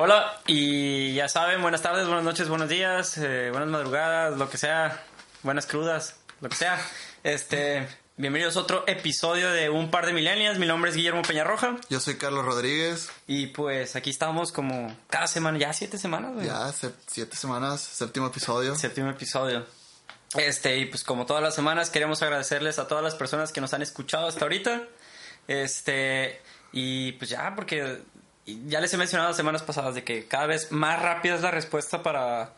Hola, y ya saben, buenas tardes, buenas noches, buenos días, eh, buenas madrugadas, lo que sea, buenas crudas, lo que sea. Este, bienvenidos a otro episodio de Un par de milenias. Mi nombre es Guillermo Peñarroja. Yo soy Carlos Rodríguez. Y pues aquí estamos como cada semana, ya siete semanas, güey. Ya, se- siete semanas, séptimo episodio. Séptimo episodio. Este, y pues como todas las semanas queremos agradecerles a todas las personas que nos han escuchado hasta ahorita. Este, y pues ya, porque ya les he mencionado semanas pasadas de que cada vez más rápida es la respuesta para,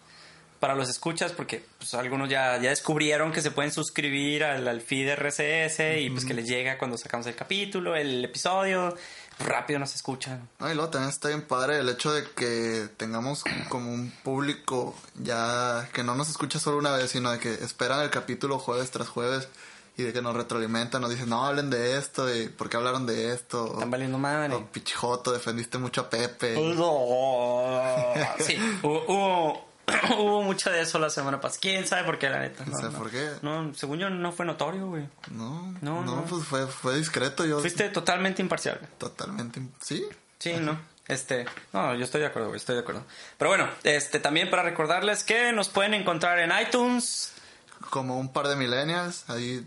para los escuchas, porque pues algunos ya, ya descubrieron que se pueden suscribir al, al feed RSS y pues que les llega cuando sacamos el capítulo, el episodio, rápido nos escuchan. No, y luego también está bien padre el hecho de que tengamos como un público ya que no nos escucha solo una vez, sino de que esperan el capítulo jueves tras jueves y de que nos retroalimentan, nos dicen, no hablen de esto, y ¿por qué hablaron de esto? Están valiendo madre. O pichijoto, defendiste mucho a Pepe. Sí, hubo, hubo, hubo mucho de eso la semana pasada. ¿Quién sabe por qué, la neta? No sé por qué. No, según yo no fue notorio, güey. No, No, no, no. pues fue, fue discreto, yo Fuiste totalmente imparcial. totalmente, sí, Sí, no. Este, no, yo estoy de acuerdo, güey, estoy de acuerdo. Pero bueno, este, también para recordarles que nos pueden encontrar en iTunes. como un par de millennials. Ahí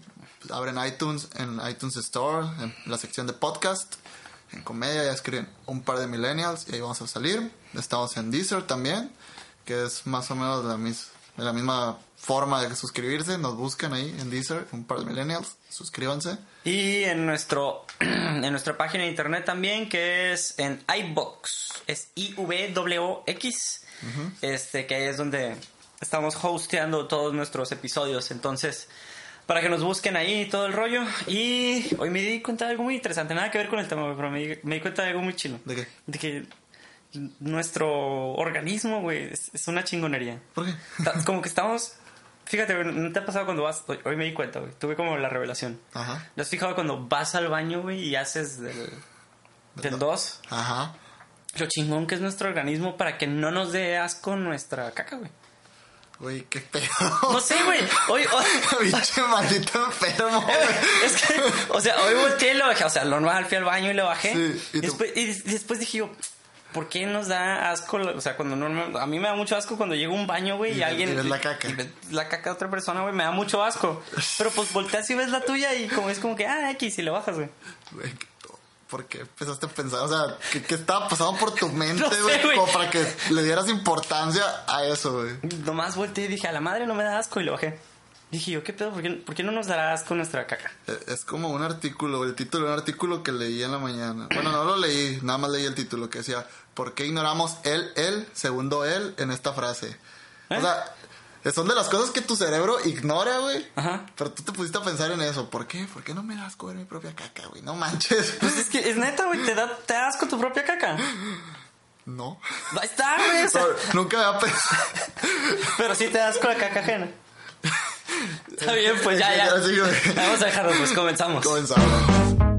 abren iTunes, en iTunes Store, en la sección de podcast. En comedia ya escriben un par de millennials y ahí vamos a salir. Estamos en Deezer también, que es más o menos la, mis- de la misma forma de suscribirse. Nos buscan ahí en Deezer, un par de millennials. Suscríbanse. Y en nuestro en nuestra página de internet también, que es en iBox. Es I-V-W-X. Este, que es donde estamos hosteando todos nuestros episodios. Entonces, para que nos busquen ahí todo el rollo. Y hoy me di cuenta de algo muy interesante. Nada que ver con el tema, pero me di, me di cuenta de algo muy chilo. ¿De qué? De que nuestro organismo, güey, es, es una chingonería. ¿Por qué? Como que estamos... Fíjate, ¿no te ha pasado cuando vas... Hoy, hoy me di cuenta, güey. Tuve como la revelación. Ajá. ¿Te has fijado cuando vas al baño, güey, y haces del... Del 2? Ajá. Lo chingón que es nuestro organismo para que no nos dé asco nuestra caca, güey. Güey, qué pedo. No sé, güey. Hoy, hoy- Pinche maldito enfermo. güey. es que, o sea, hoy volteé y lo bajé. O sea, lo normal, fui al baño y lo bajé. Sí, y, después, y des- después dije yo, ¿por qué nos da asco? O sea, cuando normal, a mí me da mucho asco cuando llego a un baño, güey, y, alguien. y ves la caca. y ves la caca de otra persona, güey, me da mucho asco. Pero pues volteas y ves la tuya y como es como que, ah, X, y le bajas, güey. ¿Por qué empezaste a pensar? O sea, ¿qué, qué estaba pasando por tu mente, No sé, güey? como para que le dieras importancia a eso, güey. Nomás volteé y dije, a la madre no me da asco y lo bajé. Dije yo, ¿qué pedo? ¿Por qué, por qué no nos dará asco nuestra caca? Eh, Es como un artículo, el título de un artículo que leí en la mañana. Bueno, no lo leí, nada más leí el título que decía, ¿por qué ignoramos el, el, segundo el en esta frase? ¿Eh? O sea, son de las cosas que tu cerebro ignora, güey. Ajá. Pero tú te pusiste a pensar en eso. ¿Por qué? ¿Por qué no me das comer mi propia caca, güey? No manches. Pues es que es neta, güey, te da, te da asco tu propia caca. No. Ahí está, güey. o sea, Nunca había pensado. pero sí te da asco la caca ajena. Está bien, pues ya, ya. Vamos a dejarlo, pues comenzamos. Comenzamos.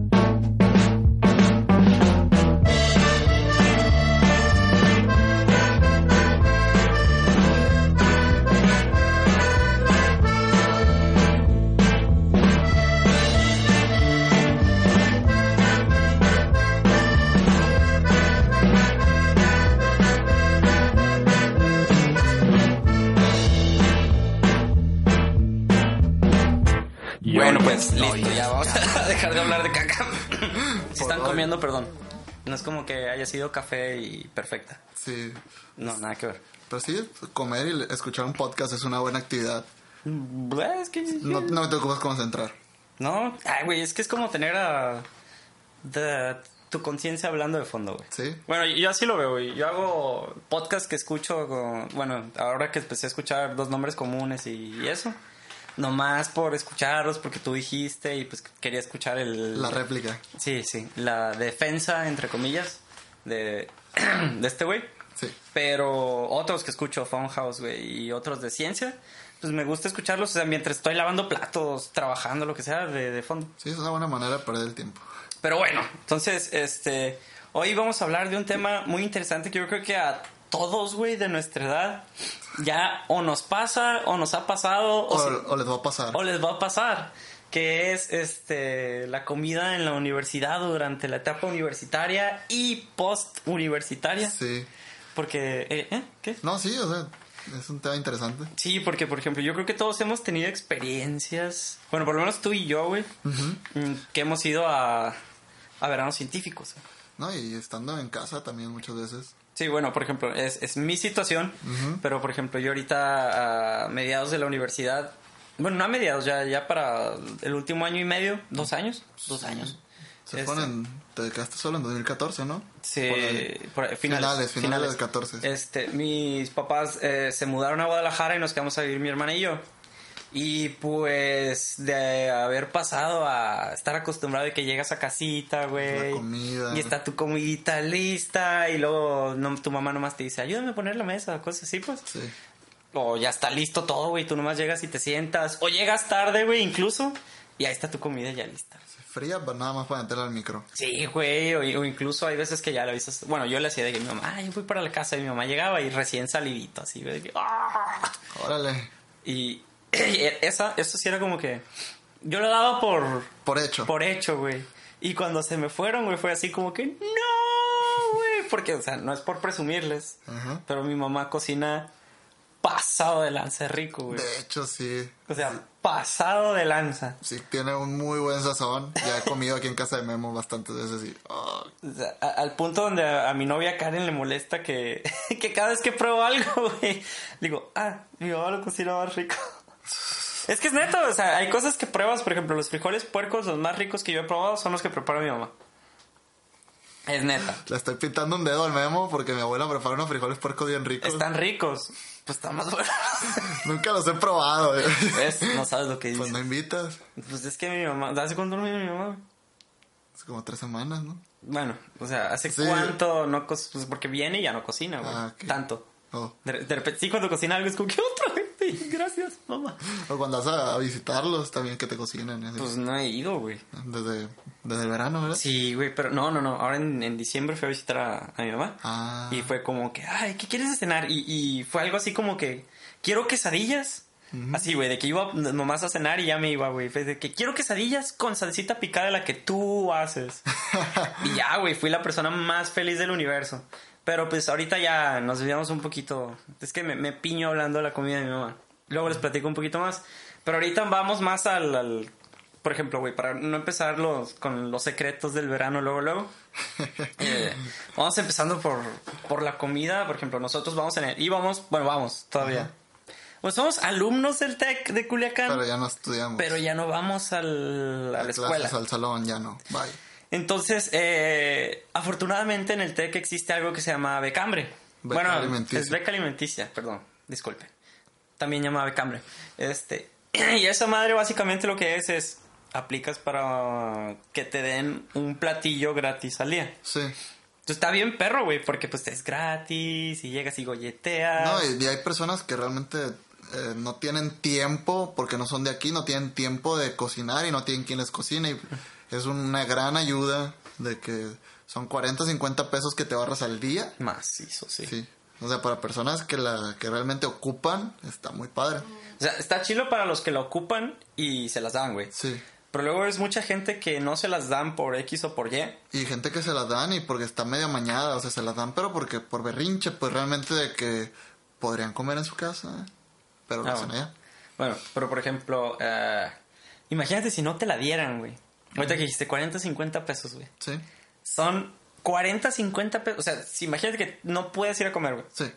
Bueno, pues listo, ya vamos a dejar de hablar de caca. Si están comiendo, perdón. No es como que haya sido café y perfecta. Sí. No, nada que ver. Pero sí, comer y escuchar un podcast es una buena actividad. Pues, Es que... No, no te ocupas concentrar. No, ay, güey, es que es como tener a... tu conciencia hablando de fondo, güey. Sí. Bueno, yo así lo veo, güey. Yo hago podcast que escucho con... Bueno, ahora que empecé a escuchar dos nombres comunes y, y eso. Nomás por escucharlos, porque tú dijiste y pues quería escuchar el... La réplica. Sí, sí. La defensa, entre comillas. de, de este güey. Sí. Pero otros que escucho, Funhouse, güey, y otros de ciencia, pues me gusta escucharlos, o sea, mientras estoy lavando platos, trabajando, lo que sea, de, de fondo. Sí, es una buena manera de perder el tiempo. Pero bueno, entonces, este, hoy vamos a hablar de un tema muy interesante que yo creo que a todos, güey, de nuestra edad, ya o nos pasa, o nos ha pasado, o, O, si- o les va a pasar. o les va a pasar, que es, este, la comida en la universidad durante la etapa universitaria y post-universitaria. Sí. Porque, eh, ¿eh? ¿Qué? No, sí, o sea, es un tema interesante. Sí, porque, por ejemplo, yo creo que todos hemos tenido experiencias, bueno, por lo menos tú y yo, güey, mm, que hemos ido a, a veranos científicos. ¿No? Y estando en casa también muchas veces. Sí, bueno, por ejemplo, es, es mi situación, pero por ejemplo, yo ahorita a mediados de la universidad, bueno, no a mediados, ya, ya para el último año y medio, dos años, dos años. Se Este, ponen, te quedaste solo en 2014, ¿no? Sí, Por ahí, finales, Finales, finales del 14. Este, mis papás eh, se mudaron a Guadalajara y nos quedamos a vivir mi hermana y yo. Y pues de haber pasado a estar acostumbrado de que llegas a casita, güey. La. Y está tu comidita lista y luego no, tu mamá nomás te dice, ayúdame a poner la mesa, cosas así, pues. Sí. O ya está listo todo, güey, tú nomás llegas y te sientas. O llegas tarde, güey, incluso. Y ahí está tu comida ya lista. Fría, pero nada más para meterla al micro. Sí, güey, o, o incluso hay veces que ya lo avisas. Bueno, yo le hacía de que mi mamá, ay, voy para la casa y mi mamá llegaba y recién salidito, así, güey, ¡ah! Órale. Y esa, eso sí era como que yo lo daba por, Por hecho. por hecho, güey. Y cuando se me fueron, güey, fue así como que, no, güey, porque, o sea, no es por presumirles, pero mi mamá cocina pasado de lanza rico, güey. De hecho, sí. O sea, pasado de lanza. Sí, tiene un muy buen sazón. Ya he comido aquí en casa de Memo bastantes veces y... O sea, a- al punto donde a, a mi novia Karen le molesta que, que cada vez que pruebo algo, güey, digo, ah, mi mamá lo cocina más rico. Es que es neto, o sea, hay cosas que pruebas, por ejemplo, los frijoles puercos, los más ricos que yo he probado son los que prepara mi mamá. Es neta. le estoy pintando un dedo al Memo porque mi abuela prepara unos frijoles puercos bien ricos. Están ricos. Pues están más buenos. Nunca los he probado. eh. ¿Ves? No sabes lo que Pues dices. no invitas. Pues es que mi mamá, ¿hace cuánto no mi mamá? Hace como tres semanas, ¿no? Bueno, o sea, ¿hace Sí. cuánto no co- Pues porque viene y ya no cocina, güey. Ah. Tanto. O, De, de repente, sí, cuando cocina algo es como que otra gracias, mamá. o cuando vas a, visitarlos también que te cocinen. así. Pues no he ido, güey. Desde, desde el verano, ¿verdad? Sí, güey, pero no, no, no. Ahora en, en diciembre fui a visitar a, a mi mamá. Ah. Y fue como que, ay, ¿qué quieres de cenar? Y, y fue algo así como que, quiero quesadillas. Así, güey, de que iba nomás a cenar y ya me iba, güey. Fue de que quiero quesadillas con salsita picada de la que tú haces. y ya, güey, fui la persona más feliz del universo. Pero pues ahorita ya nos desviamos un poquito. Es que me, me piño hablando de la comida de mi mamá. Luego les platico un poquito más. Pero ahorita vamos más al, al- por ejemplo, güey, para no empezar los, con los secretos del verano luego, luego. Eh, vamos empezando por, por la comida. Por ejemplo, nosotros vamos en el... Íbamos, bueno, vamos todavía. Pues somos alumnos del TEC de Culiacán, Pero pero ya, ya no estudiamos. no vamos al, a la escuela. al salón, ya no. Bye. Entonces, eh, afortunadamente en el TEC existe algo que se llama becambre. Beca bueno, alimenticia. es beca alimenticia, perdón, disculpe. También llama becambre. Este, y esa madre básicamente lo que es es aplicas para que te den un platillo gratis al día. Sí. Entonces está bien perro, güey, porque pues es gratis y llegas y golleteas. No, y, y hay personas que realmente eh, no tienen tiempo, porque no son de aquí, no tienen tiempo de cocinar y no tienen quien les cocine. Y es una gran ayuda de que son 40, 50 pesos que te ahorras al día. Macizo, sí. Sí. O sea, para personas que la que realmente ocupan, está muy padre. O sea, está chilo para los que lo ocupan y se las dan, güey. Sí. Pero luego es mucha gente que no se las dan por X o por Y. Y gente que se las dan y porque está medio amañada, o sea, se las dan, pero porque por berrinche, pues realmente de que podrían comer en su casa, pero lo Ah, hacen bueno. allá. Bueno, pero por ejemplo, eh, imagínate si no te la dieran, güey. Ahorita que dijiste 40, 50 pesos, güey. Sí, Son 40, 50 pesos. O sea, si imagínate que no puedes ir a comer, güey. sí.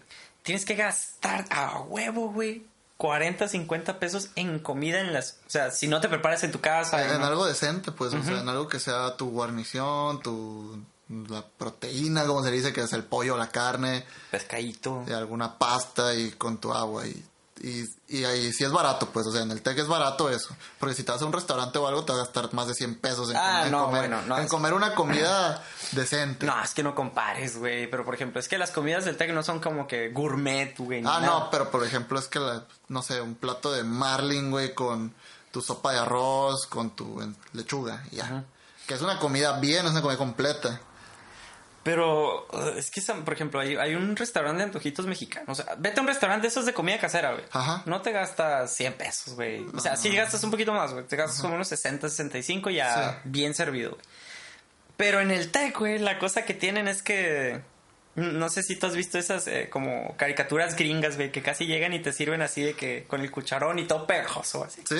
Tienes que gastar a huevo, güey. 40, 50 pesos en comida en las... O sea, si no te preparas en tu casa. En algo decente, pues, o sea, en algo que sea tu guarnición, tu la proteína, como se dice, que es el pollo, la carne, Pescadito. y alguna pasta y con tu agua y y, y ahí sí es barato, pues, o sea, en el TEC es barato eso. Porque si te vas a un restaurante o algo, te vas a gastar más de 100 pesos en, Ah, comer, en comer, bueno, no, en es- comer una comida decente. No, es que no compares, güey. Pero por ejemplo, es que las comidas del TEC no son como que gourmet, güey. Ah, nada. no, pero por ejemplo es que, la- no sé, un plato de marlin, güey, con tu sopa de arroz, con tu lechuga, y ya. Que es una comida bien, es una comida completa. Pero uh, es que, por ejemplo, hay, hay un restaurante de antojitos mexicanos. O sea, vete a un restaurante de esos de comida casera, güey. Ajá. No te gastas 100 pesos, güey. O sea, sí gastas un poquito más, güey. Te gastas como unos 60, 65 ya Sí. bien servido, güey. Pero en el TEC, güey, la cosa que tienen es que... No sé si tú has visto esas eh, como caricaturas gringas, güey, que casi llegan y te sirven así de que con el cucharón y todo pegajoso, así. ¿Sí?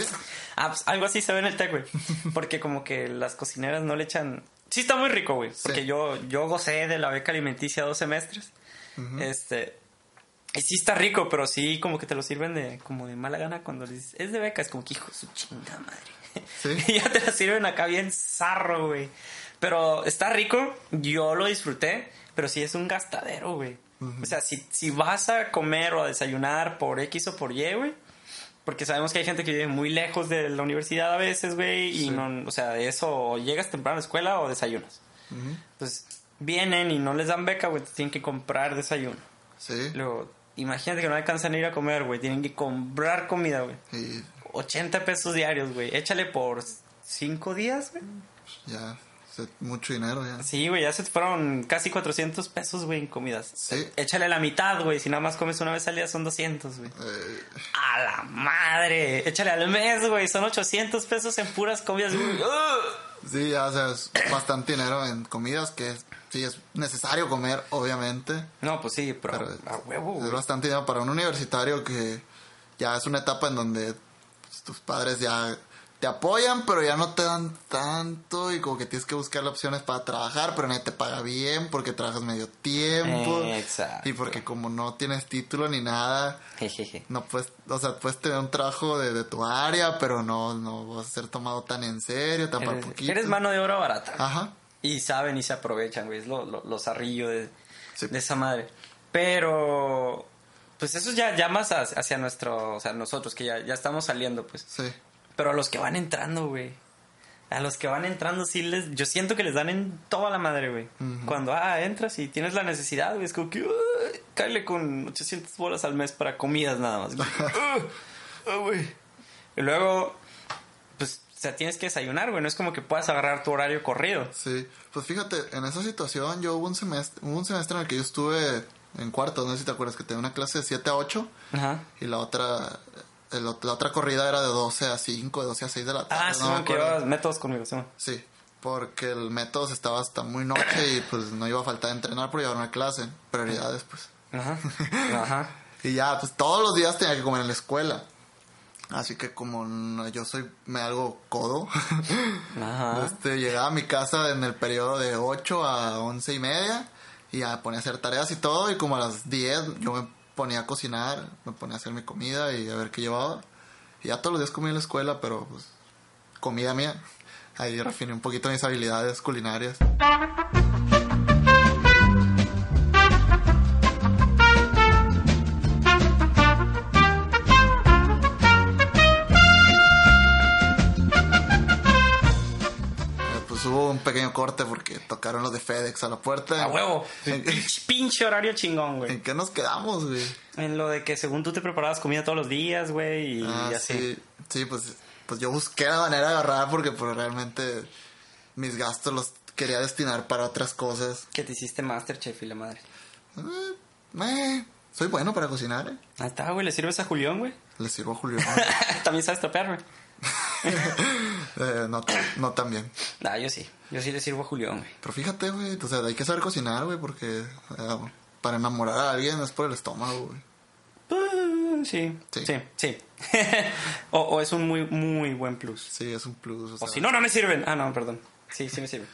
Ah, pues algo así se ve en el TEC, güey. Porque como que las cocineras no le echan... Sí está muy rico, güey. Porque yo, yo gocé de la beca alimenticia dos semestres. Este... Y sí está rico, pero sí como que te lo sirven de como de mala gana cuando le dices, es de beca, es como que hijo su chingada madre. Sí. y ya te la sirven acá bien zarro, güey. Pero está rico, yo lo disfruté, pero sí es un gastadero, güey. O sea, si, si vas a comer o a desayunar por X o por Y, güey, porque sabemos que hay gente que vive muy lejos de la universidad a veces, güey, y Sí. no, o sea, de eso llegas temprano a la escuela o desayunas. Entonces, vienen y no les dan beca, güey, tienen que comprar desayuno. Sí. Luego, imagínate que no alcanzan a ir a comer, güey, tienen que comprar comida, güey. Y 80 pesos diarios, güey. Échale por 5 días, güey. ya, mucho dinero ya. Sí, güey, ya se te fueron casi 400 pesos, güey, en comidas. Sí. Échale la mitad, güey. Si nada más comes una vez al día son 200, güey. Eh, ¡A la madre! Échale al mes, güey. Son 800 pesos en puras comidas. sí, ya, o sea, es bastante dinero en comidas que es- sí es necesario comer, obviamente. No, pues sí, pero, Pero a huevo, es bastante dinero para un universitario que ya es una etapa en donde pues, tus padres ya te apoyan, pero ya no te dan tanto y como que tienes que buscar opciones para trabajar, pero nadie te paga bien porque trabajas medio tiempo. Eh, exacto. Y porque como no tienes título ni nada, Jejeje. no puedes, o sea, puedes tener un trabajo de, de tu área, pero no, no vas a ser tomado tan en serio, tan Eres, poquito. eres mano de obra barata. Ajá. Y saben y se aprovechan, güey. Es lo, lo, lo zarrillo de, Sí. de esa madre. Pero, pues eso ya, ya más hacia hacia nuestro, o sea, nosotros que ya, ya estamos saliendo, pues. Sí. Pero a los que van entrando, güey. A los que van entrando, sí les. Yo siento que les dan en toda la madre, güey. Cuando, ah, entras y tienes la necesidad, güey. Es como que. "Uy, cáele con 800 bolas al mes para comidas nada más. güey. "Ah, ah, güey". Y luego, pues, o sea, tienes que desayunar, güey. No es como que puedas agarrar tu horario corrido. Sí, pues fíjate, en esa situación yo hubo un semestre, hubo un semestre en el que yo estuve en cuarto, no sé si te acuerdas que tenía una clase de 7 a 8 Ajá. y la otra el la otra corrida era de 12 a 5, de 12 a 6 de la tarde. Ah, no sí, me que llevabas métodos conmigo, sí. Sí, porque el método estaba hasta muy noche y pues no iba a faltar entrenar por llevar una clase, prioridades pues. Ajá. Ajá. Y ya, pues todos los días tenía que comer en la escuela. Así que como no- yo soy me algo codo, Ajá. este, llegaba a mi casa en el periodo de 8 a 11 y media y ya ponía a hacer tareas y todo y como a las 10 yo me ponía a cocinar, me ponía a hacer mi comida y a ver qué llevaba. Y ya todos los días comía en la escuela, pero pues comida mía. Ahí refiné un poquito mis habilidades culinarias. Un pequeño corte porque tocaron los de FedEx a la puerta. A huevo. ¿En, Pinche- horario chingón, güey. en qué nos quedamos, güey? En lo de que según tú te preparabas comida todos los días, güey, y Ah, así. sí, sí, pues, pues yo busqué la manera de agarrar porque pues, realmente mis gastos los quería destinar para otras cosas. Que te hiciste Masterchef y la madre. Eh, eh, soy bueno para cocinar, ¿eh? Ahí está, güey. ¿Le sirves a Julián, güey? Le sirvo a Julio. También sabes tropearme. Eh, no, no tan bien. Ah, yo sí. Yo sí le sirvo a Julián, güey. Pero fíjate, güey, o sea, hay que saber cocinar, güey, porque eh, para enamorar a alguien es por el estómago, güey. Ah, Sí, Sí. sí, sí. o, o es un muy, muy buen plus. Sí, es un plus. O, si no, no me sirven. Ah, no, perdón. Sí, sí me sirven.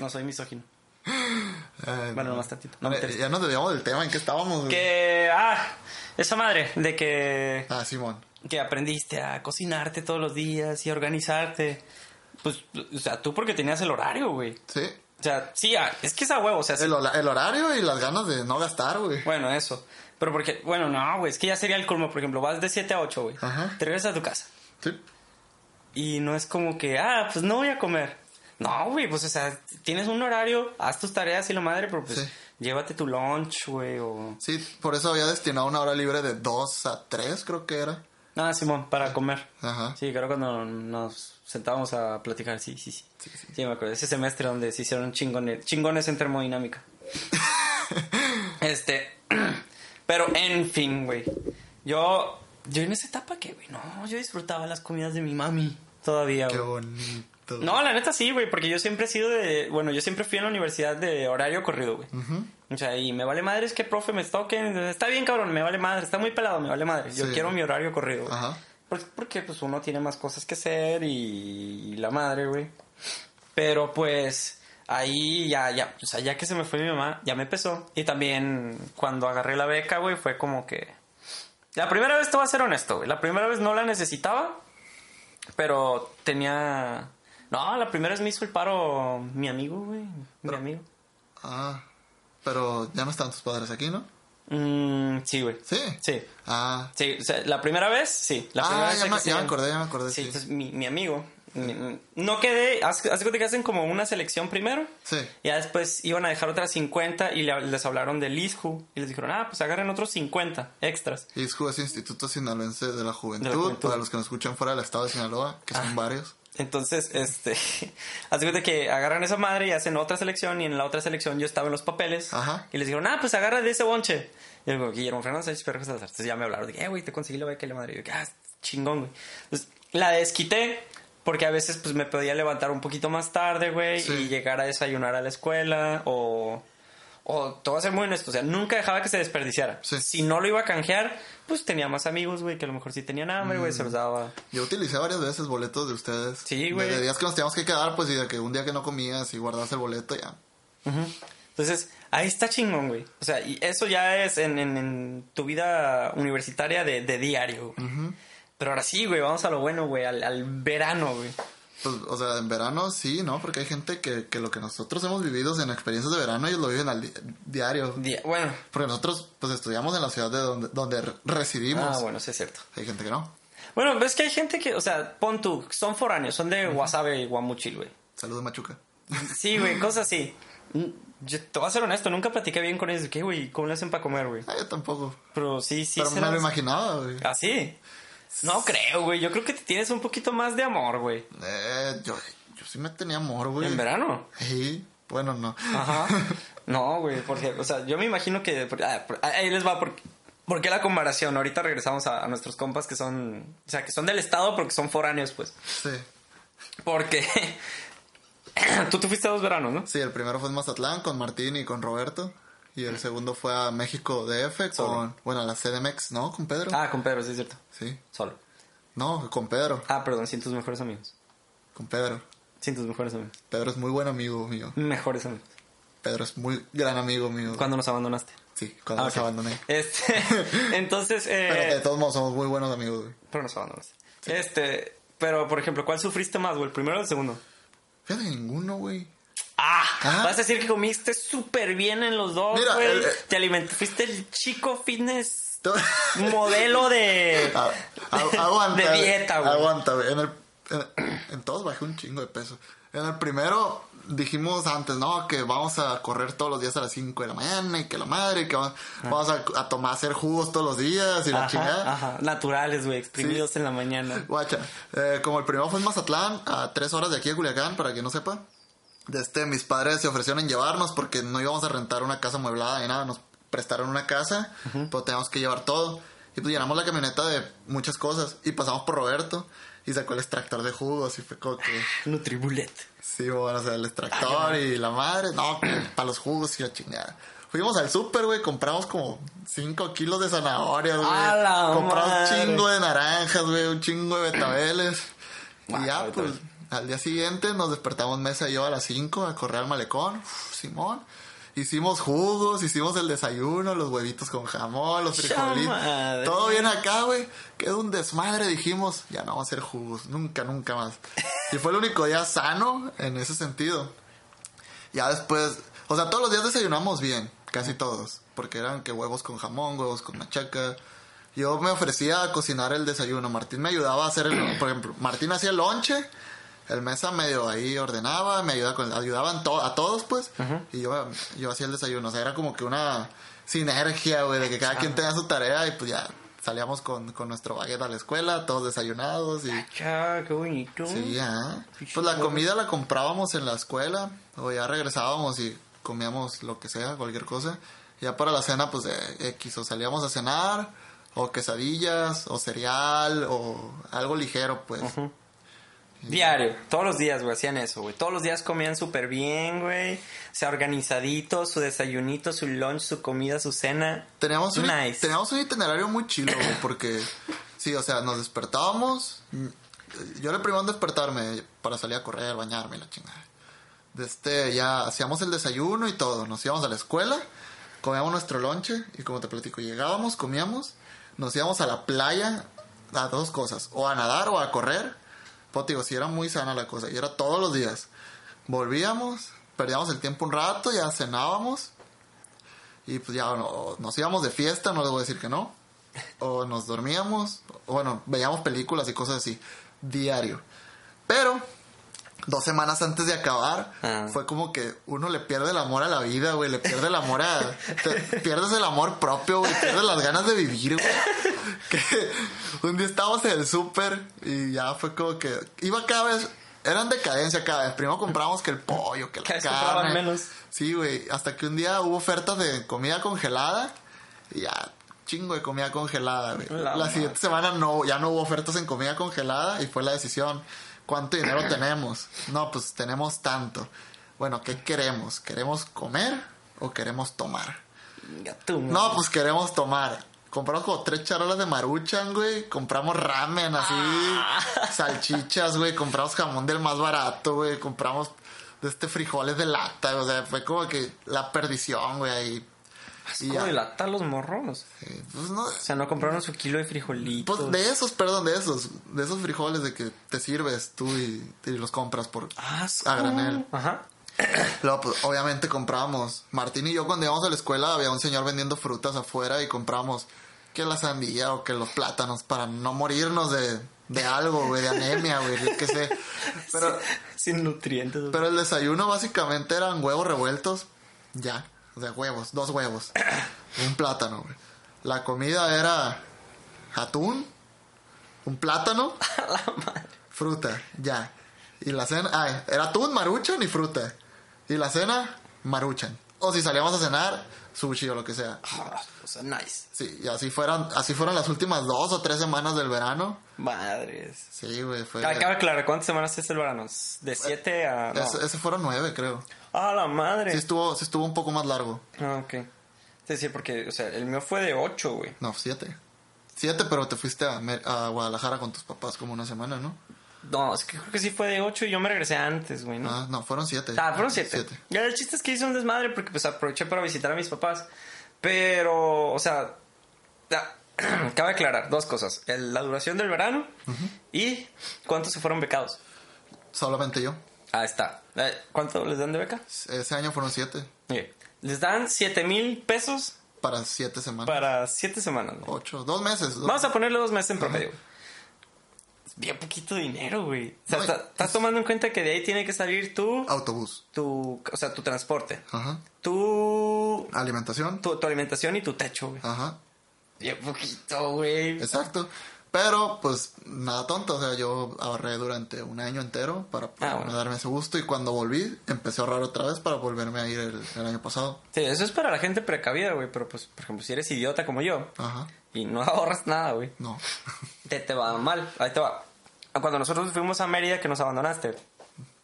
No soy misógino. eh, Bueno, no. más tantito. No interesa. ya nos desviamos del tema, ¿en qué estábamos, güey? Que. Ah, esa madre. De que. Ah, Simón. Que aprendiste a cocinarte todos los días y a organizarte. Pues, o sea, tú porque tenías el horario, güey. Sí, O sea, sí, ah, es que es a huevo, o sea, El, horario y las ganas de no gastar, güey. bueno, eso. Pero porque, bueno, no, güey, es que ya sería el colmo, por ejemplo, vas de 7 a 8, güey. Ajá. Te regresas a tu casa. Sí. Y no es como que, ah, pues no voy a comer. No, güey, pues, o sea, tienes un horario, haz tus tareas y la madre, pero pues Sí. llévate tu lunch, güey, o... Sí, por eso había destinado una hora libre de 2 a 3, creo que era. Ah, Simón, para comer. Ajá. Sí, creo cuando nos sentábamos a platicar, sí, sí, sí. Sí, me acuerdo. Ese semestre donde se hicieron chingones, chingones en termodinámica. este, pero en fin, güey. Yo, yo en esa etapa que, güey, no, yo disfrutaba las comidas de mi mami todavía, Qué güey. bonito. No, la neta sí, güey, porque yo siempre he sido de... Bueno, yo siempre fui a la universidad de horario corrido, güey. O sea, y me vale madre es que profe me toquen. Está bien, cabrón, me vale madre. Está muy pelado, me vale madre. Yo Sí. quiero mi horario corrido, güey. Ajá. Pues porque pues uno tiene más cosas que hacer y, y la madre, güey. Pero pues ahí ya, ya, o sea, ya que se me fue mi mamá, ya me empezó. Y también cuando agarré la beca, güey, fue como que... La primera vez te voy a ser honesto, güey. La primera vez no la necesitaba, pero tenía... No, la primera vez me hizo el paro mi amigo, güey. Mi amigo. Ah, pero ya no están tus padres aquí, ¿no? Mm, sí, güey. Sí. Sí. Ah, Sí, o sea, la primera vez, sí. La ah ya, me, se- ya me acordé, ya me acordé, Sí, sí. entonces mi, mi amigo. mi- no quedé. De cuenta que hacen como una selección primero. Sí. Y ya después iban a dejar otras 50 y le- les hablaron del ISJU. Y les dijeron, ah, pues agarren otros 50 extras. ISJU es Instituto Sinaloense de la Juventud, De la Juventud. para los que nos escuchan fuera del estado de Sinaloa, que son varios. Entonces, este. Haz de cuenta que agarran esa madre y hacen otra selección. Y en la otra selección yo estaba en los papeles. Ajá. Y les dijeron, ah, pues agarra de ese bonche. Y yo digo, Guillermo Fernando Sánchez Pérez Salazar. Entonces ya me hablaron de que, eh, güey, te conseguí la beca y la madre. Y yo, ah, chingón, güey. Entonces la desquité. Porque a veces pues me podía levantar un poquito más tarde, güey, Sí. y llegar a desayunar a la escuela, o, o te voy a ser muy honesto, o sea, nunca dejaba que se desperdiciara. Sí. Si no lo iba a canjear, pues tenía más amigos, güey, que a lo mejor sí tenían hambre, güey, se los daba. Yo utilicé varias veces boletos de ustedes. Sí, güey. De, días que nos teníamos que quedar, pues, y de que un día que no comías y guardas el boleto, ya. Ujú. Entonces, ahí está chingón, güey. O sea, y eso ya es en, en- en tu vida universitaria de, de diario, güey. Pero ahora sí, güey, vamos a lo bueno, güey, al, al verano, güey. Pues, o sea, en verano sí, ¿no? Porque hay gente que, que lo que nosotros hemos vivido en experiencias de verano, ellos lo viven al di- diario. Di- bueno, Porque nosotros, pues, estudiamos en la ciudad de donde, donde re- residimos. ah, bueno, sí es cierto. Hay gente que no. Bueno, ves que hay gente que, o sea, pon tú, son foráneos, son de Wasabe y Guamuchil, güey. Saludos, Machuca. Sí, güey, cosas así. Yo te voy a ser honesto, nunca platiqué bien con ellos. ¿Qué, güey? ¿Cómo le hacen para comer, güey? Ah, yo tampoco. Pero sí, sí. Pero me lo imaginaba, güey. ¿Ah, sí? No creo, güey. Yo creo que te tienes un poquito más de amor, güey. Eh, yo, yo sí me tenía amor, güey. En verano. Sí, bueno, no. Ajá. No, güey, porque, o sea, yo me imagino que... ah, por- ahí les va, por, ¿por qué la comparación? Ahorita regresamos a, a nuestros compas que son... O sea, que son del estado porque son foráneos, pues. Sí. Porque... Tú te fuiste a dos veranos, ¿no? Sí, el primero fue en Mazatlán con Martín y con Roberto. Y el segundo fue a México DF con, bueno, a la CDMX, ¿no? Con Pedro. Ah, con Pedro, sí es cierto. Sí. Solo. No, con Pedro. Ah, perdón, sin tus mejores amigos. Con Pedro. Sin tus mejores amigos. Pedro es muy buen amigo mío. Mejores amigos. Pedro es muy gran amigo mío. ¿Cuándo nos abandonaste? Sí, cuando Ah, nos abandoné. Este, entonces, eh, Pero de todos modos somos muy buenos amigos, güey. pero nos abandonaste. Este, pero por ejemplo, ¿cuál sufriste más, güey? ¿El primero o el segundo? Fíjate ninguno, güey. Ah, Ah. vas a decir que comiste súper bien en los dos, Mira, güey. el- Te alimentaste, fuiste el chico fitness modelo de, A- a- aguanta. de dieta, güey. Aguanta, güey. En, el, en, en todos bajé un chingo de peso. En el primero dijimos antes, ¿no? Que vamos a correr todos los días a las 5 de la mañana y que la madre, que vamos, vamos a, a tomar, hacer jugos todos los días y la chingada. Ajá, naturales, güey, exprimidos en la mañana. Guacha, eh, como el primero fue en Mazatlán, a tres horas de aquí de Culiacán, para quien no sepa. De este, mis padres se ofrecieron en llevarnos porque no íbamos a rentar una casa amueblada ni nada, nos prestaron una casa, pero teníamos que llevar todo. Y pues llenamos la camioneta de muchas cosas y pasamos por Roberto y sacó el extractor de jugos y fue como que, Nutribullet. sí, bueno, o sea, el extractor y la madre, no, para los jugos y la chingada. Fuimos al súper, güey, compramos como 5 kilos de zanahorias, güey. ¡A la Compramos un chingo de naranjas, güey, un chingo de betabeles. y ya, pues, al día siguiente nos despertamos Mesa y yo a las 5 a correr al malecón. Uf, Simón. Hicimos jugos, hicimos el desayuno, los huevitos con jamón, los frijolitos. Todo bien acá, güey. Quedó un desmadre, dijimos. Ya no vamos a hacer jugos, nunca, nunca más. Y fue el único día sano en ese sentido. Ya después, o sea, todos los días desayunamos bien, casi todos, porque eran que huevos con jamón, huevos con machaca. Yo me ofrecía a cocinar el desayuno, Martín me ayudaba a hacer el, por ejemplo, Martín hacía el lonche, el mesa medio ahí ordenaba, me ayudaba con, ayudaban to- a todos pues, y yo, yo hacía el desayuno, o sea, era como que una sinergia, güey, de que cada quien tenía su tarea y pues ya salíamos con, con nuestro baguette a la escuela, todos desayunados y... Ya, qué bonito. Sí, ah. Pues la comida la comprábamos en la escuela o ya regresábamos y comíamos lo que sea, cualquier cosa. Ya para la cena, pues de X, o salíamos a cenar, o quesadillas, o cereal, o algo ligero, pues. Diario, todos los días, güey, hacían eso, güey. Todos los días comían súper bien, güey. O sea, organizaditos, su desayunito, su lunch, su comida, su cena. Teníamos un, teníamos un itinerario muy chilo, güey, porque, sí, o sea, nos despertábamos. mm, Yo era primero en despertarme para salir a correr, bañarme, la chingada. De este, ya hacíamos el desayuno y todo. Nos íbamos a la escuela, comíamos nuestro lonche y como te platico, llegábamos, comíamos, nos íbamos a la playa a dos cosas, o a nadar o a correr. Pues digo, sí era muy sana la cosa y era todos los días. Volvíamos, perdíamos el tiempo un rato, ya cenábamos y pues ya no- nos íbamos de fiesta, no les voy a decir que no. O nos dormíamos, o bueno, veíamos películas y cosas así, diario. Pero, dos semanas antes de acabar, Ah. fue como que uno le pierde el amor a la vida, güey, le pierde el amor a... te- pierdes el amor propio, güey, pierdes las ganas de vivir, güey. Que un día estábamos en el súper y ya fue como que... Iba cada vez... Eran decadencia cada vez. Primero compramos que el pollo, que la compraban carne. menos. Sí, güey. Hasta que un día hubo ofertas de comida congelada y ya chingo de comida congelada, güey. La La, siguiente semana no, ya no hubo ofertas en comida congelada y fue la decisión. ¿Cuánto dinero tenemos? No, pues tenemos tanto. Bueno, ¿qué queremos? ¿Queremos comer o queremos tomar? No, pues queremos tomar. Compramos como tres charolas de maruchan, güey. Compramos ramen así. Ah. Salchichas, güey. Compramos jamón del más barato, güey. Compramos de este frijoles de lata. O sea, fue como que la perdición, güey. ahí. Y ¿Cómo ya. dilata los morros? Pues no. O sea, no compraron su kilo de frijolitos. Pues de esos, perdón, de esos. De esos frijoles de que te sirves tú y, y los compras por Asco. a granel. Ajá. Luego, pues, obviamente compramos. Martín y yo cuando íbamos a la escuela había un señor vendiendo frutas afuera y compramos que la sandía o que los plátanos para no morirnos de, de algo, güey, de anemia, güey, qué sé. Pero, Sin nutrientes. pero el desayuno básicamente eran huevos revueltos, ya, sea, huevos, dos huevos, un plátano, güey. La comida era atún, un plátano, fruta, ya. Y la cena, ay, era atún, maruchan y fruta. Y la cena, maruchan. O si salíamos a cenar, sushi o lo que sea. Ah, o sea, nice. Sí, y así fueron, así fueron las últimas dos o tres semanas del verano. Madres. Sí, güey, fue... Cabe aclarar, ¿cuántas semanas es el verano? ¿De 7 a...? No. Fueron nueve, creo. ¡Ah, la madre! Sí estuvo, sí estuvo un poco más largo. Ah, ok. Sí, sí, porque, o sea, el mío fue de 8, güey. No, siete. Siete, pero te fuiste a, a Guadalajara con tus papás como una semana, ¿no? No, es que creo que sí fue de 8 y yo me regresé antes, güey, ¿no? Ah, no, fueron siete. Ah, fueron 7. Siete. Ya, el chiste es que hice un desmadre porque, pues, aproveché para visitar a mis papás. Pero, o sea, cabe aclarar dos cosas. El- la duración del verano y cuántos se fueron becados. Solamente yo. Ah, está. ¿Cuánto les dan de beca? Ese año fueron siete. Les dan 7 mil pesos Para siete semanas. para 7 semanas. güey. Ocho. Dos meses. dos- Vamos a ponerle dos meses en promedio. Es bien poquito dinero, güey. O sea, No, estás tomando en cuenta que de ahí tiene que salir tu, Autobús. tu, o sea, tu transporte, Ajá. tu, Alimentación. tu, tu alimentación y tu techo, güey. Ajá. Bien poquito, güey. Exacto. Pero, pues, nada tonto. O sea, yo ahorré durante un año entero para poder Ah, bueno. darme ese gusto. Y cuando volví, empecé a ahorrar otra vez para volverme a ir el, el año pasado. Sí, eso es para la gente precavida, güey. Pero, pues, por ejemplo, si eres idiota como yo Ajá. y no ahorras nada, güey, No. te, te va mal. Ahí te va. Cuando nosotros fuimos a Mérida, que nos abandonaste,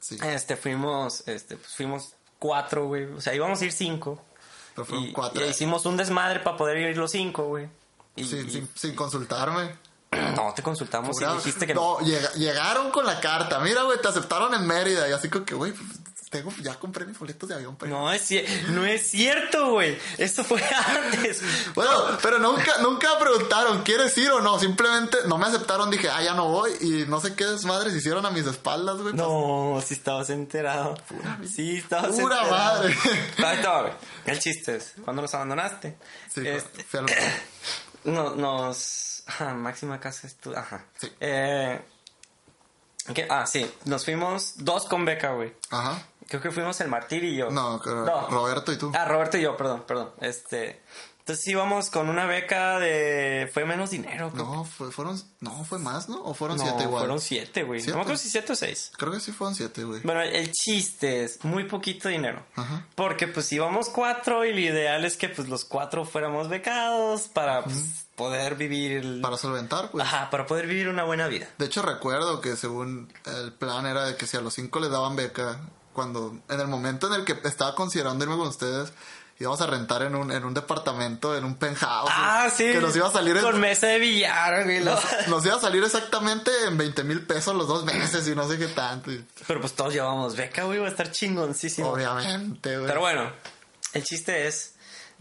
Sí. este, fuimos, este, pues, fuimos cuatro, güey. O sea, íbamos a ir cinco. Pero fueron Y, cuatro. y hicimos un desmadre para poder ir los cinco, güey. Y, sin, y- sin, sin consultarme. No, te consultamos y dijiste que no. no, llega- llegaron con la carta. Mira, güey, te aceptaron en Mérida. Y así como que, güey, pues, tengo, ya compré mis boletos de avión ir. No es, no es cierto, güey. Esto fue antes. Bueno, pero nunca, nunca preguntaron, ¿quieres ir o no? Simplemente no me aceptaron, dije, ah, ya no voy. Y no sé qué desmadres hicieron a mis espaldas, güey. No, si estabas enterado. Sí, estabas Pura enterado. madre. Ahí güey. El chiste es, cuando los abandonaste, Sí, este, fui al- no- nos... Ajá, máxima casa estu... Ajá. Sí. Eh, ¿qué? Ah, sí. Nos fuimos dos con beca, güey. Ajá. Creo que fuimos el Martir y yo. No, creo- No. Roberto y tú. Ah, Roberto y yo, perdón, perdón. Este... Entonces íbamos con una beca de... Fue menos dinero. creo. No, fue- fueron, no, fue más, ¿no? O fueron No, siete igual. fueron siete, güey. No me acuerdo si siete o seis. Creo que sí fueron siete, güey. Bueno, el chiste es muy poquito dinero. Ajá. Porque pues íbamos cuatro y lo ideal es que pues los cuatro fuéramos becados para pues, poder vivir... Para solventar, pues. Ajá, para poder vivir una buena vida. De hecho, recuerdo que según el plan era de que si a los cinco les daban beca, cuando en el momento en el que estaba considerando irme con ustedes, íbamos a rentar en un, en un departamento, en un penthouse. Ah, sí. Que nos iba a salir en- Con mesa de billar, güey. nos iba a salir exactamente en 20 mil pesos los dos meses y no sé qué tanto. Pero pues todos llevamos beca, güey. Va a estar chingoncísimo. obviamente, güey. Pero bueno, el chiste es...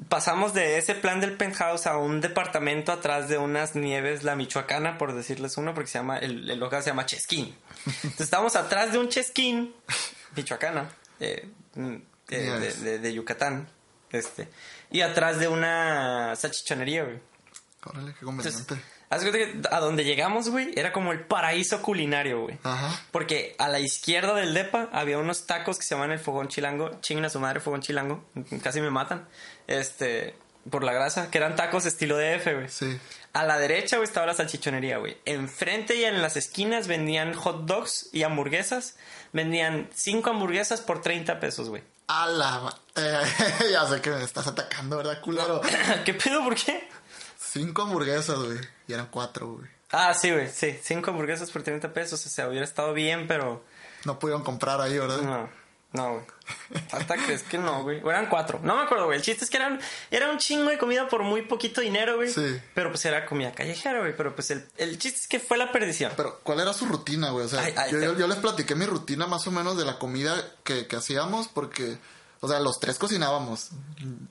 Pasamos de ese plan del penthouse a un departamento atrás de unas nieves, la michoacana, por decirles uno, porque se llama, el, el local se llama Chesquín. Entonces estábamos atrás de un Chesquín, michoacana, eh, mm, eh, de, de- de Yucatán, este, y atrás de una salchichonería, güey. Órale, qué Entonces, conveniente. Haz que a donde llegamos, güey, era como el paraíso culinario, güey. Ajá. Porque a la izquierda del depa había unos tacos que se llaman el fogón chilango. Chinguen a su madre, fogón chilango. Casi me matan. Este, por la grasa, que eran tacos estilo DF, güey. Sí. A la derecha, güey, estaba la salchichonería, güey. Enfrente y en las esquinas vendían hot dogs y hamburguesas. Vendían cinco hamburguesas por 30 pesos, güey. A la... Eh, ya sé que me estás atacando, ¿verdad, culero? ¿Qué pedo? ¿Por qué? Cinco hamburguesas, güey. Y eran cuatro, güey. Ah, sí, güey, sí. Cinco hamburguesas por 30 pesos. O sea, hubiera estado bien, pero... No pudieron comprar ahí, ¿verdad? No, no, güey. Hasta crees que no, güey. O eran cuatro. No me acuerdo, güey. El chiste es que eran, era un chingo de comida por muy poquito dinero, güey. Sí. Pero pues era comida callejera, güey. Pero pues el, el chiste es que fue la perdición. Pero, ¿cuál era su rutina, güey? O sea, Ay, ay, yo, te- yo- yo les platiqué mi rutina más o menos de la comida que, que hacíamos porque, o sea, los tres cocinábamos.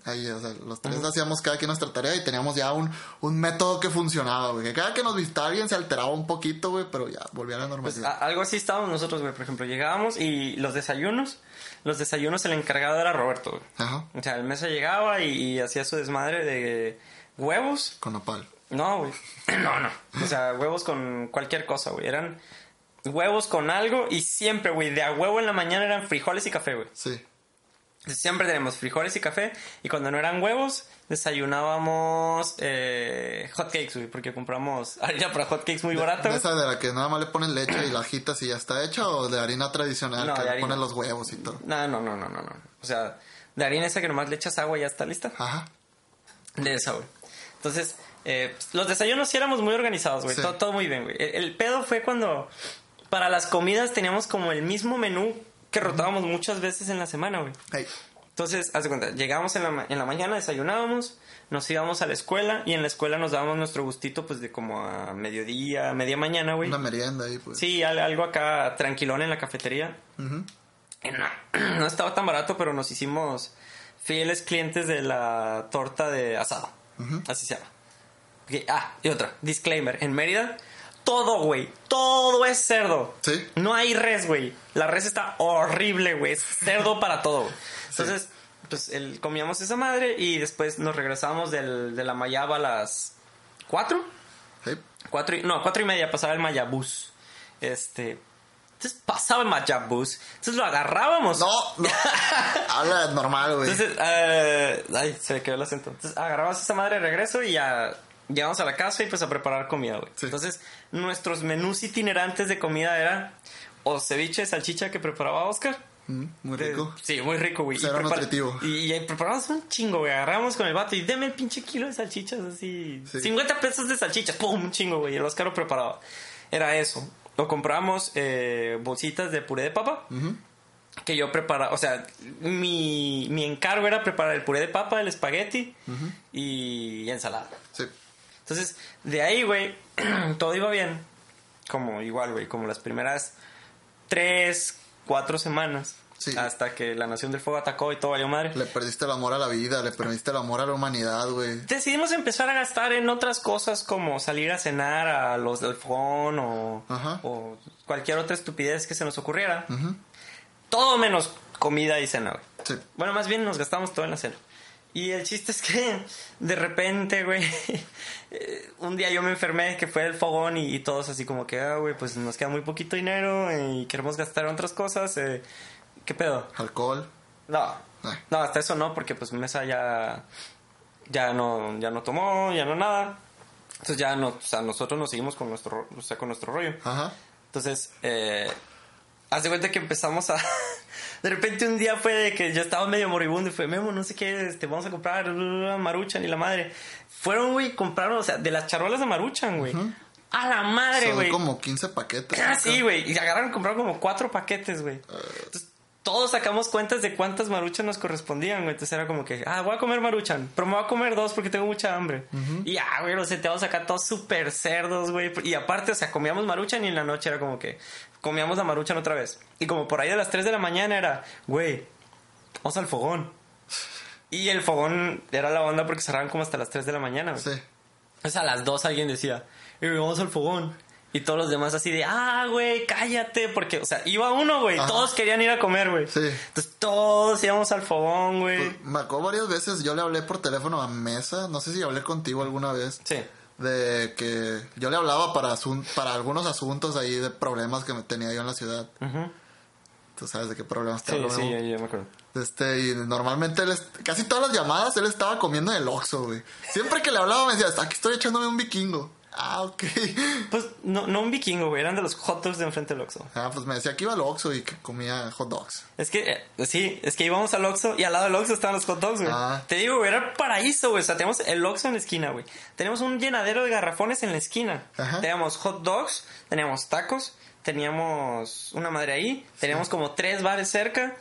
Ahí, o sea, los tres hacíamos cada quien nuestra tarea y teníamos ya un, un método que funcionaba, güey. Cada que nos visitaba alguien se alteraba un poquito, güey, pero ya volvía a la Pues normalidad. algo así estábamos nosotros, güey. Por ejemplo, llegábamos y los desayunos, los desayunos el encargado era Roberto, güey. Ajá, O sea, el mesa llegaba y, y hacía su desmadre de huevos. con nopal. No, güey. No, no. O sea, huevos con cualquier cosa, güey. Eran huevos con algo y siempre, güey, de a huevo en la mañana eran frijoles y café, güey. Sí. Siempre tenemos frijoles y café. Y cuando no eran huevos, desayunábamos eh, hot cakes, güey. Porque compramos harina para hot cakes muy barata, ¿De güey. esa de la que nada más le ponen leche y la agitas y ya está hecha o de harina tradicional No, que le harina. ponen los huevos y todo? No, no, no, no, no, no. O sea, de harina esa que nomás le echas agua y ya está lista. Ajá. De esa, güey. Entonces, eh, los desayunos sí éramos muy organizados, güey. Sí. Todo, todo muy bien, güey. El, el pedo fue cuando para las comidas teníamos como el mismo menú que rotábamos muchas veces en la semana, güey. Hey, Entonces, haz de cuenta, llegábamos en la, en la mañana, desayunábamos, nos íbamos a la escuela y en la escuela nos dábamos nuestro gustito, pues de como a mediodía, media mañana, güey. una merienda ahí, pues. Sí, al- algo acá tranquilón en la cafetería. Y No, no estaba tan barato, pero nos hicimos fieles clientes de la torta de asado. Así se llama. Ah, y otra, disclaimer. En Mérida, todo, güey, todo es cerdo. Sí. No hay res, güey. La res está horrible, güey. Es cerdo para todo. Entonces, pues el, comíamos esa madre y después nos regresamos del, de la Mayaba a las 4. Hey. Cuatro y, no, cuatro y media pasaba el Mayabús. Este. Entonces pasaba el Mayabús. Entonces lo agarrábamos. No, no. Habla normal, güey. Entonces, eh, ay, se me quedó el acento. Entonces agarrabas esa madre de regreso y ya llegamos a la casa y pues a preparar comida, güey. Sí. Entonces, nuestros menús itinerantes de comida era o ceviche de salchicha que preparaba Oscar. Mm, muy Eh, rico. sí, muy rico, güey. Cero Y prepara- nutritivo. Y, y preparamos un chingo, güey. Agarramos con el vato y deme el pinche kilo de salchichas así. Sí. 50 pesos de salchichas. ¡Pum! Un chingo, güey. El Oscar lo preparaba. Era eso. O compramos eh, bolsitas de puré de papa. Que yo preparaba. O sea, mi, mi encargo era preparar el puré de papa, el espagueti y ensalada. Sí. Entonces, de ahí, güey, todo iba bien. Como igual, güey, como las primeras tres, cuatro semanas. Sí. Hasta que la Nación del Fuego atacó y todo valió madre. Le perdiste el amor a la vida, le perdiste el amor a la humanidad, güey. Decidimos empezar a gastar en otras cosas como salir a cenar a los del fogón o, o cualquier otra estupidez que se nos ocurriera. Todo menos comida y cena, güey. Sí. Bueno, más bien nos gastamos todo en la cena. Y el chiste es que de repente, güey, eh, un día yo me enfermé, que fue el fogón, y, y todos así como que, ah, güey, pues nos queda muy poquito dinero y queremos gastar en otras cosas. eh, ¿Qué pedo? Alcohol. No, Ah. no, hasta eso no, porque pues Mesa ya, ya no, ya no tomó, ya no nada. Entonces ya no, o sea, nosotros nos seguimos con nuestro, o sea, con nuestro rollo. Ajá. Entonces, eh, haz de cuenta que empezamos a... De repente un día fue de que yo estaba medio moribundo y fue, Memo, no sé qué, este, vamos a comprar Maruchan y la madre. Fueron, güey, compraron, o sea, de las charolas de Maruchan, güey. A la madre, Son güey. como 15 paquetes. Ah, sí, güey. Y agarraron, compraron como cuatro paquetes, güey. Entonces, todos sacamos cuentas de cuántas maruchan nos correspondían, güey. Entonces era como que, ah, voy a comer maruchan, pero me voy a comer dos porque tengo mucha hambre. Y ah, güey, los te vamos a sacar todos súper cerdos, güey. Y aparte, o sea, comíamos maruchan y en la noche era como que comíamos la maruchan otra vez. Y como por ahí de las 3 de la mañana era, güey, vamos al fogón. Y el fogón era la onda porque cerraban como hasta las 3 de la mañana, güey. Sí. Entonces a las 2 alguien decía, "Eh, vamos al fogón. Y todos los demás así de, ah, güey, cállate. Porque, o sea, iba uno, güey. Todos querían ir a comer, güey. Sí. Entonces todos íbamos al fogón, güey. Pues, me acuerdo varias veces, yo le hablé por teléfono a Mesa, no sé si hablé contigo alguna vez, Sí. de que yo le hablaba para, asun- para algunos asuntos ahí de problemas que me tenía yo en la ciudad. Ujú. Tú sabes de qué problemas te Sí, hablo, sí, Memo? yo, yo me acuerdo. Este, y normalmente él, casi todas las llamadas él estaba comiendo en el Oxxo, güey. Siempre que le hablaba me decía, aquí estoy echándome un vikingo. Ah, ok. Pues no, no un vikingo, güey. Eran de los hot dogs de enfrente del Oxxo. Ah, pues me decía que iba al Oxxo y que comía hot dogs. Es que, eh, sí, es que íbamos al Oxxo y al lado del Oxxo estaban los hot dogs, güey. Ah. Te digo, güey, era paraíso, güey. O sea, tenemos el Oxxo en la esquina, güey. Tenemos un llenadero de garrafones en la esquina. Ajá. Teníamos hot dogs, teníamos tacos, teníamos una madre ahí, teníamos como tres bares cerca,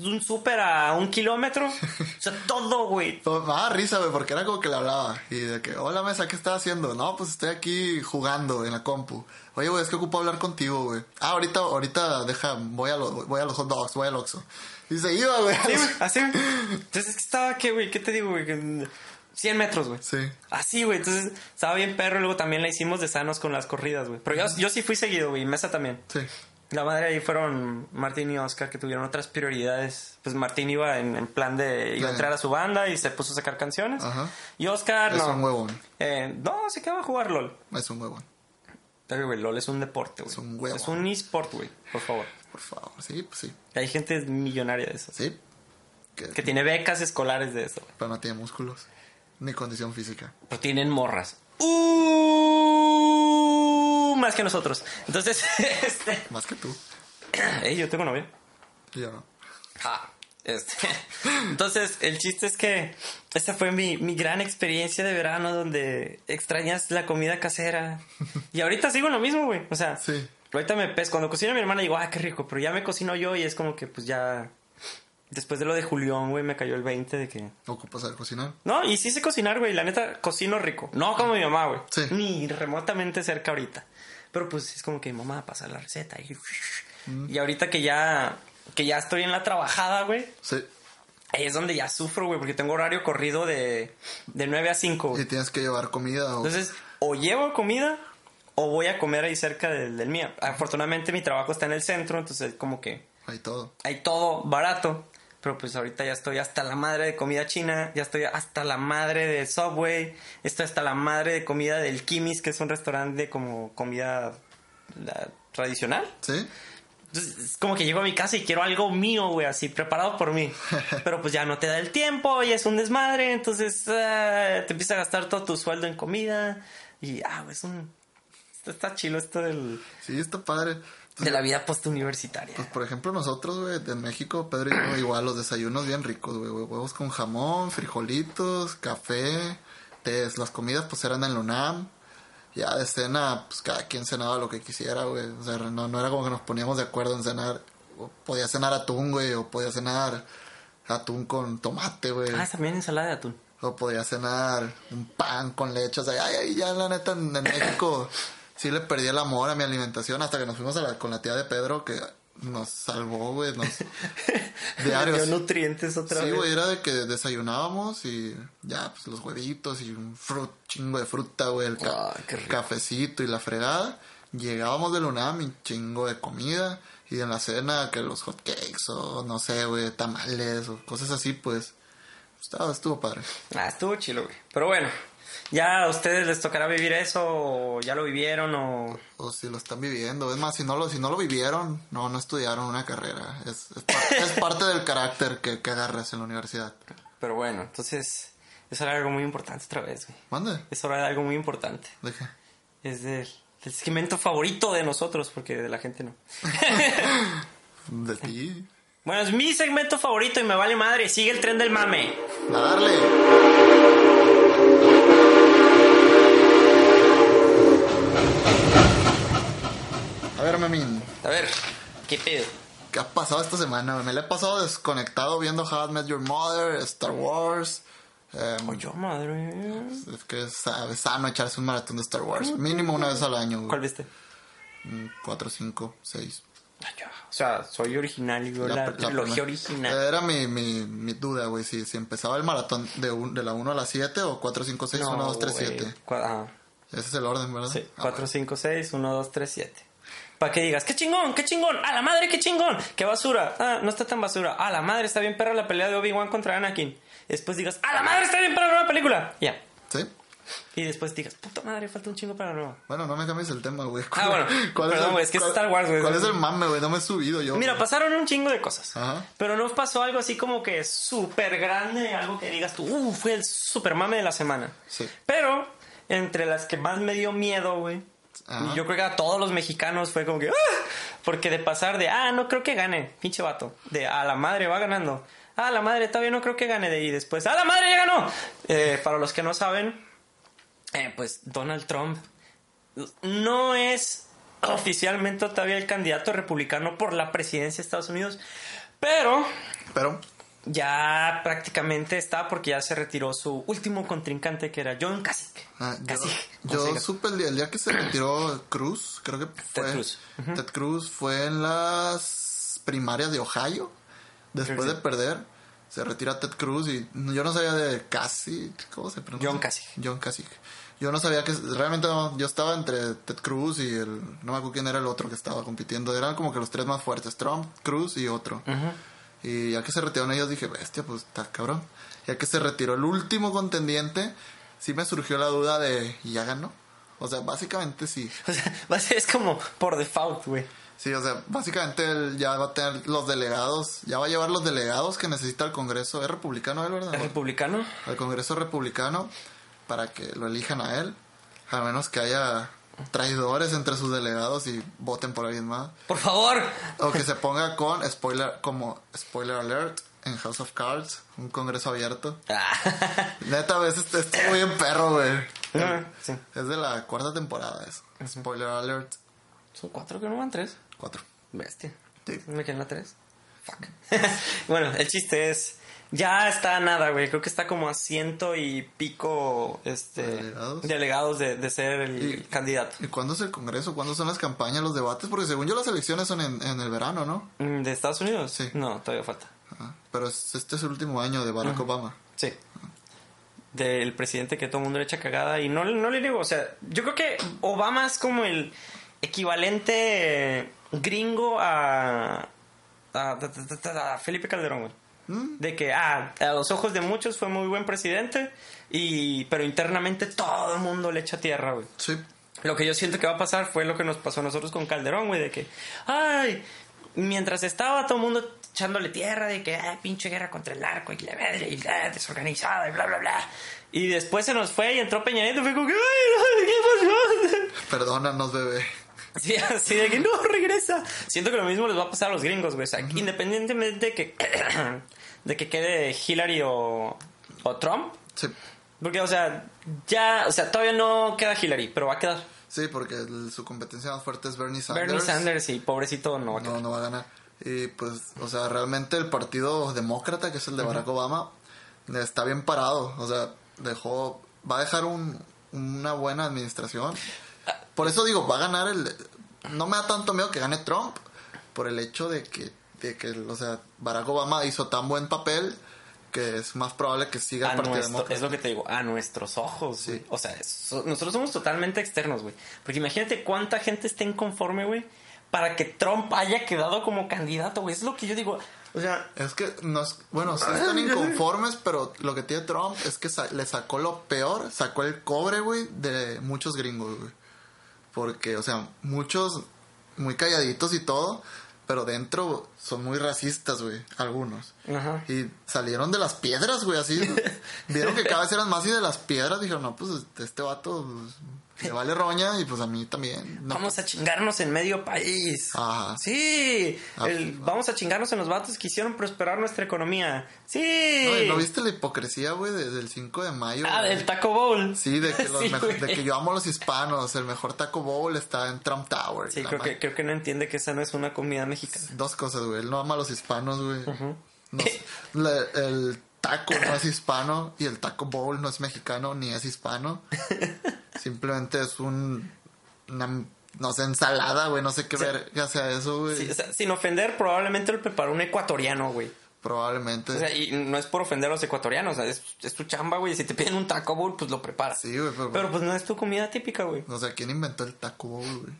tenemos un súper a un kilómetro. O sea, todo, güey. Pues, me daba risa, güey, porque era como que le hablaba. Y de que, hola mesa, ¿qué estás haciendo? No, pues estoy aquí jugando en la compu. Oye, güey, es que ocupo hablar contigo, güey. Ah, ahorita, ahorita, deja, voy a, los, voy a los hot dogs, voy al Oxxo. Y se iba, güey. Sí, güey, así, güey. Entonces, es que estaba, ¿qué, güey? ¿Qué te digo, güey? Que 100 metros, güey. Sí. Así, güey. Entonces, estaba bien perro. y Luego también la hicimos de sanos con las corridas, güey. Pero yo, yo sí fui seguido, güey. Mesa también. Sí. La madre ahí fueron Martín y Oscar que tuvieron otras prioridades. Pues Martín iba en, en plan de... Iba a entrar a su banda y se puso a sacar canciones. Ajá. Y Oscar, Es no. un huevón. Eh, no, se quedaba a jugar LOL. Es un huevón. Pero, güey, LOL es un deporte, güey. Es un huevo. Es un eSport, güey. Por favor. Por favor. Sí, pues sí. Hay gente millonaria de eso. Sí. Que, Que tiene becas escolares de eso. Pero no tiene músculos. Ni condición física. Pero tienen morras. Uh, más que nosotros. Entonces, este... Más que tú. Ey, yo tengo novia. Yo no. Ah, este. Entonces, el chiste es que esta fue mi, mi gran experiencia de verano donde extrañas la comida casera. Y ahorita sigo lo mismo, güey. O sea, Sí. ahorita me pes cuando cocina mi hermana digo, ah, qué rico, pero ya me cocino yo y es como que pues ya después de lo de Julián, güey, me cayó el 20 de que Ocupas saber cocinar. no, y sí sé cocinar, güey, la neta cocino rico. No como mi mamá, güey. Sí. Ni remotamente cerca ahorita. Pero pues es como que mamá pasa la receta y y ahorita que ya que ya estoy en la trabajada, güey, Sí. Ahí es donde ya sufro, güey, porque tengo horario corrido de, de 9 a 5. güey. Y tienes que llevar comida o... Entonces, o llevo comida o voy a comer ahí cerca del, del mío. Afortunadamente mi trabajo está en el centro, entonces como que Hay todo. hay todo barato. Pero pues ahorita ya estoy hasta la madre de comida china, ya estoy hasta la madre de Subway, estoy hasta la madre de comida del Kimis, que es un restaurante de como comida la, tradicional. ¿Sí? Entonces, es como que llego a mi casa y quiero algo mío, güey, así preparado por mí. Pero pues ya no te da el tiempo y es un desmadre, entonces ah, te empieza a gastar todo tu sueldo en comida. Y, ah, güey, es un. Está, está chilo esto del, Sí, está padre. De la vida postuniversitaria. Pues por ejemplo nosotros, güey, en México, Pedro y yo, igual los desayunos bien ricos, güey, huevos con jamón, frijolitos, café, tés, las comidas pues eran en la UNAM, ya de cena, pues cada quien cenaba lo que quisiera, güey, o sea, no, no era como que nos poníamos de acuerdo en cenar, o podía cenar atún, güey, o podía cenar atún con tomate, güey, Ah, también ensalada de atún. o podía cenar un pan con leche, o sea, ay, ay, ya la neta en, en México sí le perdí el amor a mi alimentación hasta que nos fuimos a la- con la tía de Pedro, que nos salvó, güey. Nos... Diarios. Dio nutrientes otra vez. Sí, güey, era de que desayunábamos y ya, pues los huevitos y un frut, chingo de fruta, güey, el cafecito y la fregada. Llegábamos del UNAM y chingo de comida. Y en la cena, que los hotcakes o no sé, güey, tamales o cosas así, pues. Estaba, estuvo padre. Ah, estuvo chido, güey. Pero bueno, ¿Ya a ustedes les tocará vivir eso o ya lo vivieron o...? O, si lo están viviendo. Es más, si no lo, si no lo vivieron, no, no estudiaron una carrera. Es, es, parte del carácter que, que, agarras en la universidad. Pero bueno, entonces es hora de algo muy importante otra vez, güey. ¿Mande? Es hora de algo muy importante. ¿De qué? Es del, del segmento favorito de nosotros, porque de la gente no. ¿De ti? Bueno, es mi segmento favorito y me vale madre. Sigue el tren del mame. A darle. Ver, Memín. A ver, ¿qué pedo? ¿Qué ha pasado esta semana? Me la he pasado desconectado viendo How I Met Your Mother, Star Wars. Eh, yo, madre. Es que es, sano echarse un maratón de Star Wars. Mínimo una vez al año. ¿Cuál viste? Mm, cuatro, cinco, seis. O sea, soy original y la, la, trilogía original. Era mi, mi, mi duda, güey, si, si empezaba el maratón de, un, de la 1 a la 7 o 4, 5, 6, 1, 2, 3, 7. Ese es el orden, ¿verdad? Sí, 4, 5, 6, 1, 2, 3, 7. Para que digas, qué chingón, qué chingón, a la madre, qué chingón, qué basura. Ah, no está tan basura. A la madre, está bien perra la pelea de Obi-Wan contra Anakin. después digas, a la madre, está bien perra la nueva película. Ya. Sí. Y después digas, puta madre, falta un chingo para la nueva. Bueno, no me cambies el tema, güey. Ah, bueno. ¿Cuál Perdón, güey, es, que es Star Wars, güey. ¿Cuál es el mame, güey? No me he subido yo. Mira, pasaron un chingo de cosas. Ajá. Pero no pasó algo así como que súper grande, algo que digas tú, uh, fue el super mame de la semana. Sí. Pero, entre las que más me dio miedo, güey, y yo creo que a todos los mexicanos fue como que, ¡ah! Porque de pasar de, ah, no creo que gane, pinche vato, de, a la madre va ganando, a la madre todavía no creo que gane, de ahí después, a la madre ya ganó. Eh, para los que no saben, eh, pues Donald Trump no es oficialmente todavía el candidato republicano por la presidencia de Estados Unidos, pero... Pero ya prácticamente está porque ya se retiró su último contrincante que era John Kasich. Ah, yo, supe el día, que se retiró Cruz, creo que fue Ted Cruz. Ted Cruz fue en las primarias de Ohio, después de perder. Se retira Ted Cruz y yo no sabía de Kasich, ¿cómo se pronuncia? John Kasich. John Kasich. Yo no sabía que realmente yo estaba entre Ted Cruz y el no me acuerdo quién era el otro que estaba compitiendo, eran como que los tres más fuertes, Trump, Cruz y otro. Y ya que se retiraron ellos dije, bestia, pues está cabrón. Ya que se retiró el último contendiente, sí me surgió la duda de, ¿y ya ganó? O sea, básicamente sí. O sea, es como por default, güey. Sí, o sea, básicamente él ya va a tener los delegados, ya va a llevar los delegados que necesita el Congreso. ¿Es republicano él, verdad? ¿Es republicano? Al Congreso republicano para que lo elijan a él. A menos que haya traidores entre sus delegados y voten por alguien más. Por favor. O que se ponga con spoiler, como spoiler alert en House of Cards, un congreso abierto. Ah. Neta, a veces estuvo bien perro, güey. Ah, es de la cuarta temporada eso. Spoiler alert. ¿Son cuatro que no van tres? Cuatro. Bestia. Me quedan la tres. Fuck. bueno, el chiste es ya está nada, güey. Creo que está como a ciento y pico este, delegados, de, ser el candidato. ¿Y cuándo es el Congreso? ¿Cuándo son las campañas, los debates? Porque según yo las elecciones son en, el verano, ¿no? Mm, ¿De Estados Unidos? Sí. No, todavía falta. pero este es el último año de Barack Obama. Sí. Del presidente que todo el mundo le echa cagada. Y no, no le digo, o sea, yo creo que Obama es como el equivalente gringo a, a Felipe Calderón, güey. De que, ah, a los ojos de muchos fue muy buen presidente, y, pero internamente todo el mundo le echa tierra, güey. Sí. Lo que yo siento que va a pasar fue lo que nos pasó a nosotros con Calderón, güey, de que, ay, mientras estaba todo el mundo echándole tierra de que, ay, pinche guerra contra el arco y la madre y la desorganizada y bla, bla, bla. Y después se nos fue y entró Peña Nieto y fue como que, ay, ¿qué pasó? Perdónanos, bebé. Sí, así de que no regresa. Siento que lo mismo les va a pasar a los gringos, güey. O sea, independientemente de que de que quede Hillary o, o Trump. Sí. Porque, o sea, ya, o sea, todavía no queda Hillary, pero va a quedar. Sí, porque su competencia más fuerte es Bernie Sanders. Bernie Sanders, y pobrecito no va a No, no va a ganar. Y pues, o sea, realmente el partido demócrata, que es el de Barack Obama, está bien parado. O sea, dejó, va a dejar un, una buena administración. Por eso digo, va a ganar el... No me da tanto miedo que gane Trump, por el hecho de que, de que, o sea, Barack Obama hizo tan buen papel que es más probable que siga A el Partido nuestro- Demócrata. es lo que te digo, a nuestros ojos, Sí. güey. O sea, es- nosotros somos totalmente externos, güey. Porque imagínate cuánta gente está inconforme, güey, para que Trump haya quedado como candidato, güey. Es lo que yo digo. O sea, Es que, no es- bueno, sí están inconformes, pero lo que tiene Trump es que sa- le sacó lo peor, sacó el cobre, güey, de muchos gringos, güey. Porque, o sea, muchos muy calladitos y todo, pero dentro son muy racistas, güey, algunos. Ajá. Y salieron de las piedras, güey, así. Vieron que cada vez eran más y de las piedras dijeron, no, pues este vato pues, le vale roña y pues a mí también. No, vamos a chingarnos en medio país. Ajá. Sí, Ah. el- vamos a chingarnos en los vatos que hicieron prosperar nuestra economía. Sí. No, ¿y ¿no viste la hipocresía, güey, de- del 5 de mayo? ah, del Taco Bowl. Sí, de que, los Sí, de que yo amo a los hispanos. El mejor Taco Bowl está en Trump Tower. Sí, creo que, creo que no entiende que esa no es una comida mexicana. Dos cosas, güey. Él no ama a los hispanos, güey. No es- la- el taco no es hispano y el Taco Bowl no es mexicano ni es hispano. Simplemente es un... Una, no sé, ensalada, güey. No sé qué ver ya sea eso, güey. Sí, o sea, sin ofender, probablemente lo preparó un ecuatoriano, güey. Probablemente. O sea, y no es por ofender a los ecuatorianos, o sea, es, es tu chamba, güey. Si te piden un taco bowl, pues lo preparas. sí, güey, pero... Pero pues no es tu comida típica, güey. O sea, ¿quién inventó el Taco Bowl, güey?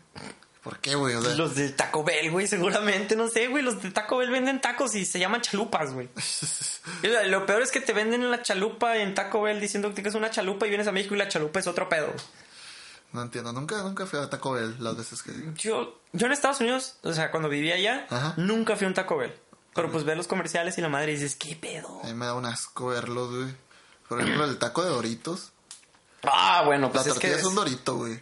¿Por qué, güey? O sea, Los de Taco Bell, güey, seguramente, no sé, güey. Los de Taco Bell venden tacos y se llaman chalupas, güey. Lo- peor es que te venden la chalupa en Taco Bell diciendo que es una chalupa y vienes a México y la chalupa es otro pedo. no entiendo. Nunca, nunca fui a Taco Bell las veces que... Yo, yo en Estados Unidos, o sea, cuando vivía allá, Ajá. nunca fui a un Taco Bell. Pero pues ves los comerciales y la madre dices, ¿qué pedo? A mí me da un asco verlos, güey. Por ejemplo, el taco de Doritos. Ah, bueno, La pues es tortilla que es un Dorito, güey.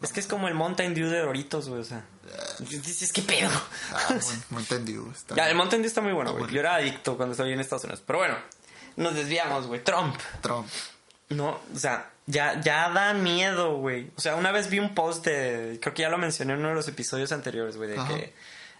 Es que es como el Mountain Dew de Doritos, güey, o sea. Dices, ¿qué pedo? Ah, entendido, güey. Está Ya, el. Mountain Dew está muy bueno, güey. bueno. Yo era adicto cuando estaba en Estados Unidos. Pero bueno, nos desviamos, güey. Trump. Trump. No, o sea, ya, ya da miedo, güey. O sea, una vez vi un post de. Creo que ya lo mencioné en uno de los episodios anteriores, güey, de Ajá. que.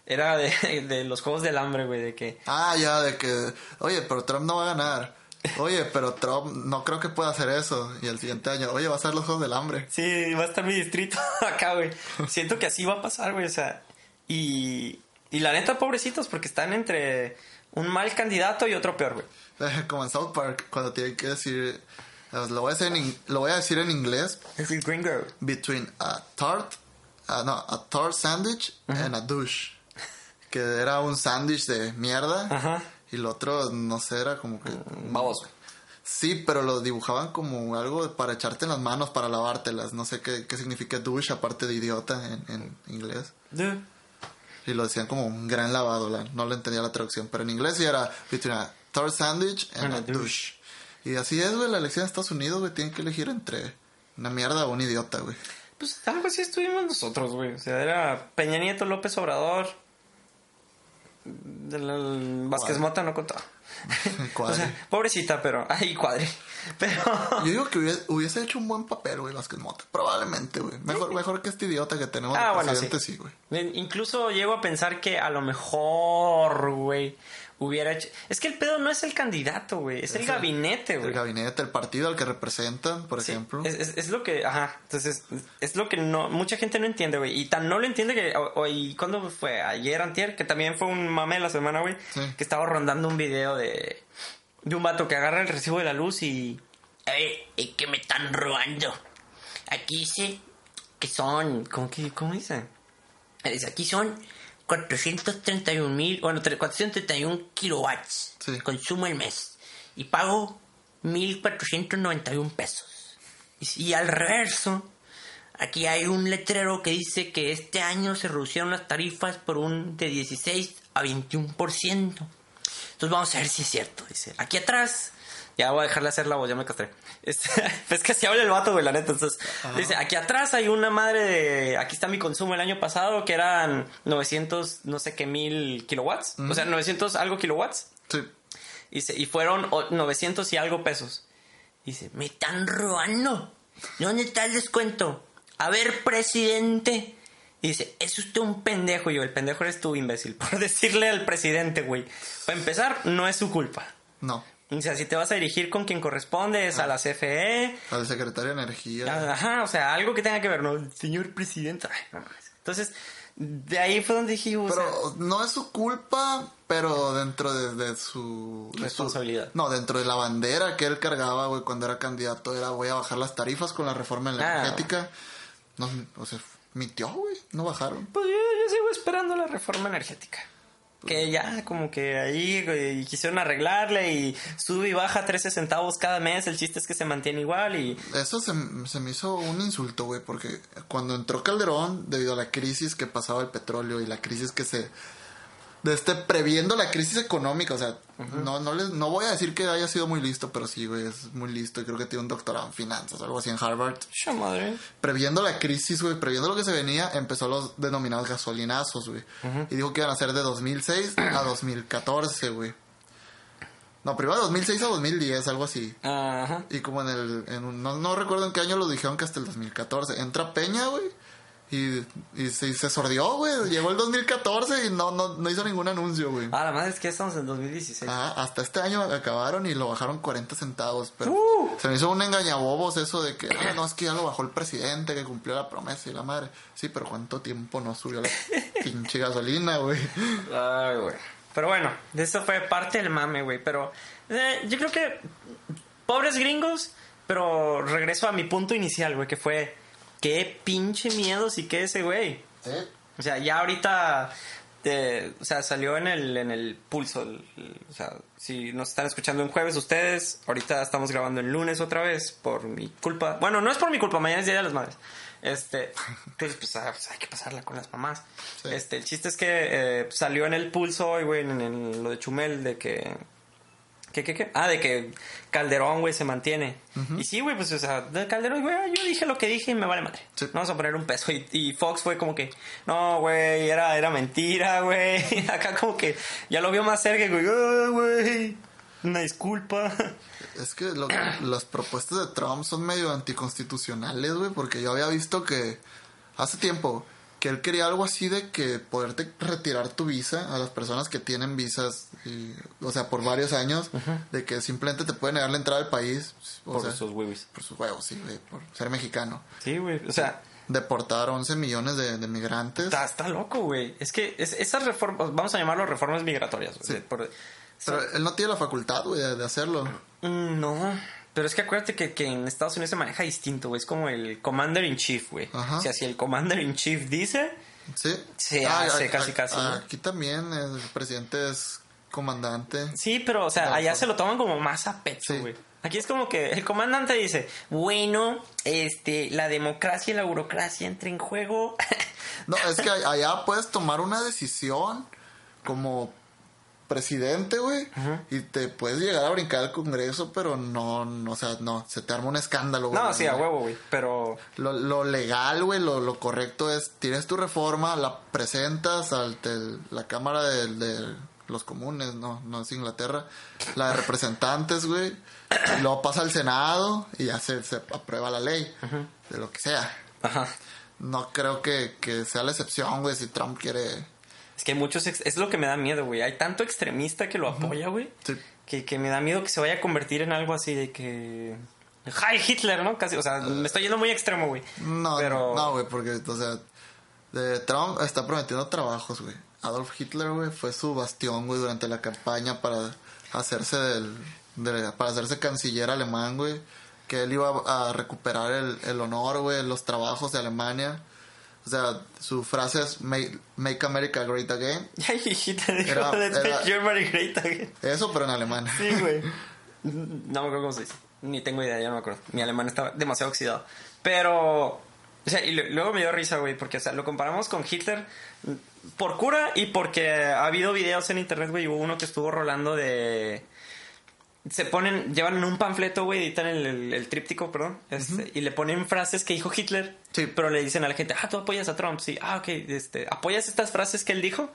Era de, de los juegos del hambre, güey, de que. Ah, ya, de que... Oye, pero Trump no va a ganar. Oye, pero Trump no creo que pueda hacer eso. Y el siguiente año, oye, va a ser los Juegos del Hambre. Sí, va a estar mi distrito acá, güey. Siento que así va a pasar, güey. O sea, y, y la neta, pobrecitos, porque están entre un mal candidato y otro peor, güey. Como en South Park, cuando tienen que decir... eh, Lo voy a, decir en, lo voy a decir en inglés. Es el gringo. Between a tart... ah, no, a tart sandwich and a douche. Que era un sándwich de mierda. Ajá. Y el otro, no sé, era como que... Vamos. Sí, pero lo dibujaban como algo para echarte en las manos, para lavártelas. No sé qué, qué significa douche, aparte de idiota en, en inglés. Y lo decían como un gran lavado, la- no le entendía la traducción. Pero en inglés sí era between a tart sandwich and And a a douche. douche. Y así es, güey, la elección de Estados Unidos, güey, tienen que elegir entre una mierda o un idiota, güey. Pues algo así estuvimos nosotros, güey. O sea, era Peña Nieto, López Obrador. Del el Vázquez. Mota no contaba. o sea, pobrecita, pero. Ay, cuadre. Pero. Yo digo que hubiese, hubiese hecho un buen papel, güey, Vázquez Mota. Probablemente, güey. Mejor, mejor que este idiota que tenemos de Ah, bueno, presidente, sí. sí, güey. Eh, Incluso llego a pensar que a lo mejor, güey, hubiera hecho... Es que el pedo no es el candidato, güey, es el Es el- gabinete, El güey. gabinete, el partido al que representan, por Sí, ejemplo. es, es- es lo que, ajá, entonces es lo que no, mucha gente no entiende, güey, y tan no lo entiende que, o, o- y cuando fue ayer, antier, que también fue un mame de la semana, güey, Sí. que estaba rondando un video de, de un vato que agarra el recibo de la luz y, eh, es que me están robando, aquí dice que son, ¿cómo, que, cómo dice? Dice, aquí son 431 mil, bueno, tre- 431 kilowatts Sí. consumo el mes y pago 1.491 pesos. Y, y al reverso, aquí hay un letrero que dice que este año se reducieron las tarifas por un de 16 a 21%. Entonces vamos a ver si es cierto. Dice, aquí atrás, ya voy a dejarle hacer la voz, ya me castré. Este, es que así habla el vato, güey, la neta. Entonces, dice, aquí atrás hay una madre de, aquí está mi consumo el año pasado, que eran 900, no sé qué mil kilowatts. O sea, 900 algo kilowatts. Sí. Dice, y fueron o- 900 y algo pesos. Dice, me están robando. ¿Dónde está el descuento? A ver, presidente. Dice, es usted un pendejo. Y yo, el pendejo eres tú, imbécil. Por decirle al presidente, güey. Para empezar, no es su culpa. No. O sea, si te vas a dirigir con quien corresponde, es a la CFE. Al secretario de Energía. Ajá, o sea, algo que tenga que ver, ¿no? Señor presidente. Ay, no mames. Entonces, de ahí fue donde dije, sea, Pero no es su culpa, pero dentro de, de su... de su- Responsabilidad. no, dentro de la bandera que él cargaba, güey, cuando era candidato, era voy a bajar las tarifas con la reforma Ah. energética. No, o sea, mintió, güey, no bajaron. pues yo, yo sigo esperando la reforma energética. Que ya como que ahí güey, quisieron arreglarle y sube y baja 13 centavos cada mes. El chiste es que se mantiene igual y... Eso se, se me hizo un insulto, güey, porque cuando entró Calderón, debido a la crisis que pasaba el petróleo y la crisis que se... De este, previendo la crisis económica, o sea, no, no, les, no voy a decir que haya sido muy listo, pero sí, güey, es muy listo y creo que tiene un doctorado en finanzas, algo así en Harvard. ¡Cha madre! Previendo la crisis, güey, previendo lo que se venía, empezó los denominados gasolinazos, güey. Y dijo que iban a ser de 2006 a 2014, güey. No, primero de 2006 a 2010, algo así. Ajá. Y como en el... En un- no, no recuerdo en qué año lo dijeron que hasta el 2014. Entra Peña, güey. Y, y se, sordió, güey. Llegó el 2014 y no, no, no hizo ningún anuncio, güey. Ah, la madre es que ya estamos en 2016. Ah, hasta este año acabaron y lo bajaron 40 centavos. Pero Uh. se me hizo un engañabobos eso de que, ah, no, es que ya lo bajó el presidente, que cumplió la promesa y la madre. Sí, pero ¿cuánto tiempo no subió la pinche gasolina, güey? Ay, güey. Pero bueno, de eso fue parte del mame, güey. Pero eh, yo creo que pobres gringos, pero regreso a mi punto inicial, güey, que fue qué pinche miedo sí que ese güey. Sí. O sea, ya ahorita, eh, o sea, salió en el, en el pulso. el- el- o sea, si nos están escuchando en jueves ustedes, ahorita estamos grabando el lunes otra vez por mi culpa. Bueno, no es por mi culpa, mañana es Día de las Madres. Este, entonces, pues, ah, pues, hay que pasarla con las mamás. Sí. Este, el chiste es que eh, salió en el pulso hoy, güey, en, en lo de Chumel, de que ¿Qué, qué, qué? Ah, de que Calderón, güey, se mantiene. Y sí, güey, pues, o sea, de Calderón, güey, yo dije lo que dije y me vale madre. Sí. Vamos a poner un peso. Y, y Fox fue como que, no, güey, era, era mentira, güey. Acá como que ya lo vio más cerca, y, güey, "Ah, güey, una disculpa. Es que lo- las propuestas de Trump son medio anticonstitucionales, güey, porque yo había visto que hace tiempo que él quería algo así de que poderte retirar tu visa a las personas que tienen visas, y- o sea, por varios años, de que simplemente te pueden negar la entrada al país, o Por sea, esos güeyes. por sus huevos, sí, güey, por ser mexicano. Sí, güey, o sea, Deportar 11 millones de, de migrantes. está, está loco, güey. Es que es- esas reformas, vamos a llamarlo reformas migratorias, güey. Sí. Por- Pero él no tiene la facultad, güey, de, de hacerlo. Mm, No, pero es que acuérdate que, que en Estados Unidos se maneja distinto, güey. Es como el Commander in Chief, güey. O sea, si el Commander in Chief dice, Sí. Se Ah, hace a- casi, a- casi. Aquí también el presidente es comandante. sí, pero, o sea, allá claro. se lo toman como más a pecho, Sí. güey. Aquí es como que el comandante dice, bueno, este, la democracia y la burocracia entran en juego. No, es que allá puedes tomar una decisión como presidente, güey, y te puedes llegar a brincar al Congreso, pero no, no, o sea, no, se te arma un escándalo, güey. no, sí, a huevo, güey. Pero, Lo, lo legal, güey, lo, lo correcto es, tienes tu reforma, la presentas ante la Cámara de, de los Comunes, no, no es Inglaterra, la de representantes, güey, y luego pasa al Senado y ya se, se aprueba la ley, de lo que sea. ajá. No creo que, que sea la excepción, güey, si Trump quiere... Es que hay muchos, ex- es lo que me da miedo, güey. Hay tanto extremista que lo apoya, güey. Sí. Que, que me da miedo que se vaya a convertir en algo así de que... ¡Hi, Hitler! ¿no? Casi, o sea, me estoy yendo muy extremo, güey. No, Pero... no, güey, porque, o sea, de Trump está prometiendo trabajos, güey. Adolf Hitler, güey, fue su bastión, güey, durante la campaña para hacerse del, de- para hacerse canciller alemán, güey. Que él iba a recuperar el, el honor, güey, los trabajos de Alemania. O sea, su frase es Make, make America Great Again. Ay, dijo Era- era- Germany Great Again. Eso, pero en alemán. Sí, güey. No me acuerdo cómo se dice. Ni tengo idea, ya no me acuerdo. Mi alemán estaba demasiado oxidado. Pero... O sea, y luego me dio risa, güey, porque, o sea, lo comparamos con Hitler por cura y porque ha habido videos en internet, güey, hubo uno que estuvo rolando de... Se ponen, llevan un panfleto, güey, editan el, el- el tríptico, perdón, este, y le ponen frases que dijo Hitler, Sí. pero le dicen a la gente, ah, tú apoyas a Trump, sí, ah, ok, este, apoyas estas frases que él dijo,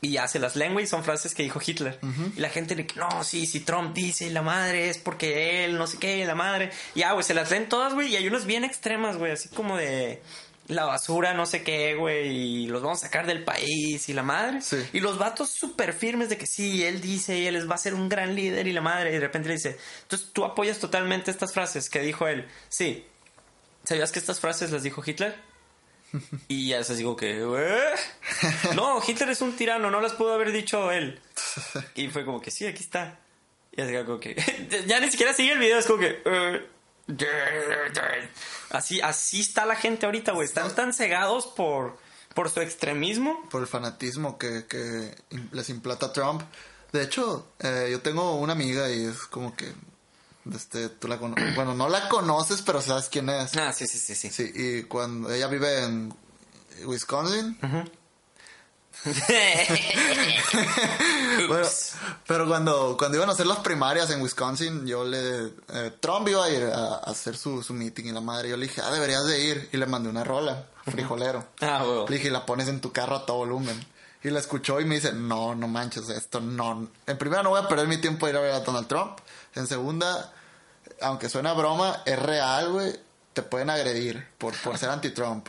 y ya se las leen, güey, son frases que dijo Hitler. Y la gente le no, sí, si Trump dice la madre es porque él, no sé qué, la madre. Y ya, güey, se las leen todas, güey, y hay unas bien extremas, güey, así como de la basura, no sé qué, güey, y los vamos a sacar del país y la madre. Sí. Y los vatos súper firmes de que sí, él dice y él va a ser un gran líder y la madre, y de repente le dice, entonces tú apoyas totalmente estas frases que dijo él. Sí. ¿Sabías que estas frases las dijo Hitler? Y ya así como que, "¿Eh? no, Hitler es un tirano, no las pudo haber dicho él. Y fue como que, sí, aquí está. Y así como que, ya ni siquiera sigue el video, es como que, "Eh, así, así está la gente ahorita, güey. Están tan cegados por, por su extremismo. Por el fanatismo que, que les implanta Trump. De hecho, eh, yo tengo una amiga y es como que. Este, tú la Bueno, no la conoces, pero sabes quién es. Ah, sí, sí, sí, sí. Sí, y cuando ella vive en Wisconsin. Bueno, pero cuando, cuando iban a hacer las primarias en Wisconsin, yo le... eh, Trump iba a ir a, a hacer su, su meeting y la madre, yo le dije, ah, deberías de ir. Y le mandé una rola, frijolero. Ah, huevo. Le dije, la pones en tu carro a todo volumen. Y la escuchó y me dice, no, no manches, esto no. En primera, no voy a perder mi tiempo de ir a ver a Donald Trump. En segunda, aunque suena broma, es real, güey. Te pueden agredir por, por ser anti-Trump.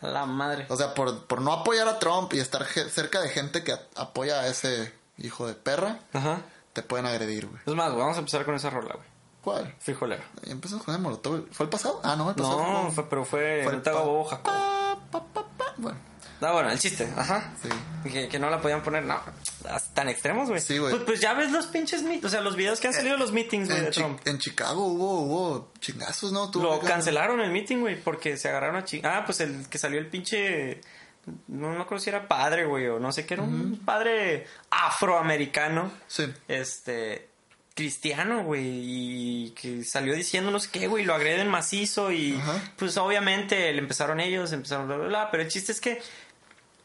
La madre. O sea, por, por no apoyar a Trump y estar cerca de gente que apoya a ese hijo de perra, Ajá. te pueden agredir, güey. Es más, vamos a empezar con esa rola, güey. ¿Cuál? Frijolero. Y empezamos con el molotov. ¿Fue el pasado? Ah, no, el pasado. No, fue- pero fue, fue el pa- bobo, Jacob. Pa, pa, pa. Bueno, Ah, bueno, el chiste, ajá. sí. Que, que no la podían poner, no, tan extremos, güey. Sí, güey. Pues, pues ya ves los pinches meetings, o sea, los videos que han salido de los meetings, güey, de En, Chi- Trump. en Chicago hubo, hubo chingazos, ¿no? Lo que- cancelaron el meeting, güey, porque se agarraron a chi... Ah, pues el que salió el pinche... No me acuerdo si era padre, güey, o no sé qué era, un padre afroamericano. Sí. Este... Cristiano, güey, y que salió diciendo no sé qué, güey, lo agreden macizo y Ajá. pues obviamente le empezaron ellos, empezaron bla, bla, bla, pero el chiste es que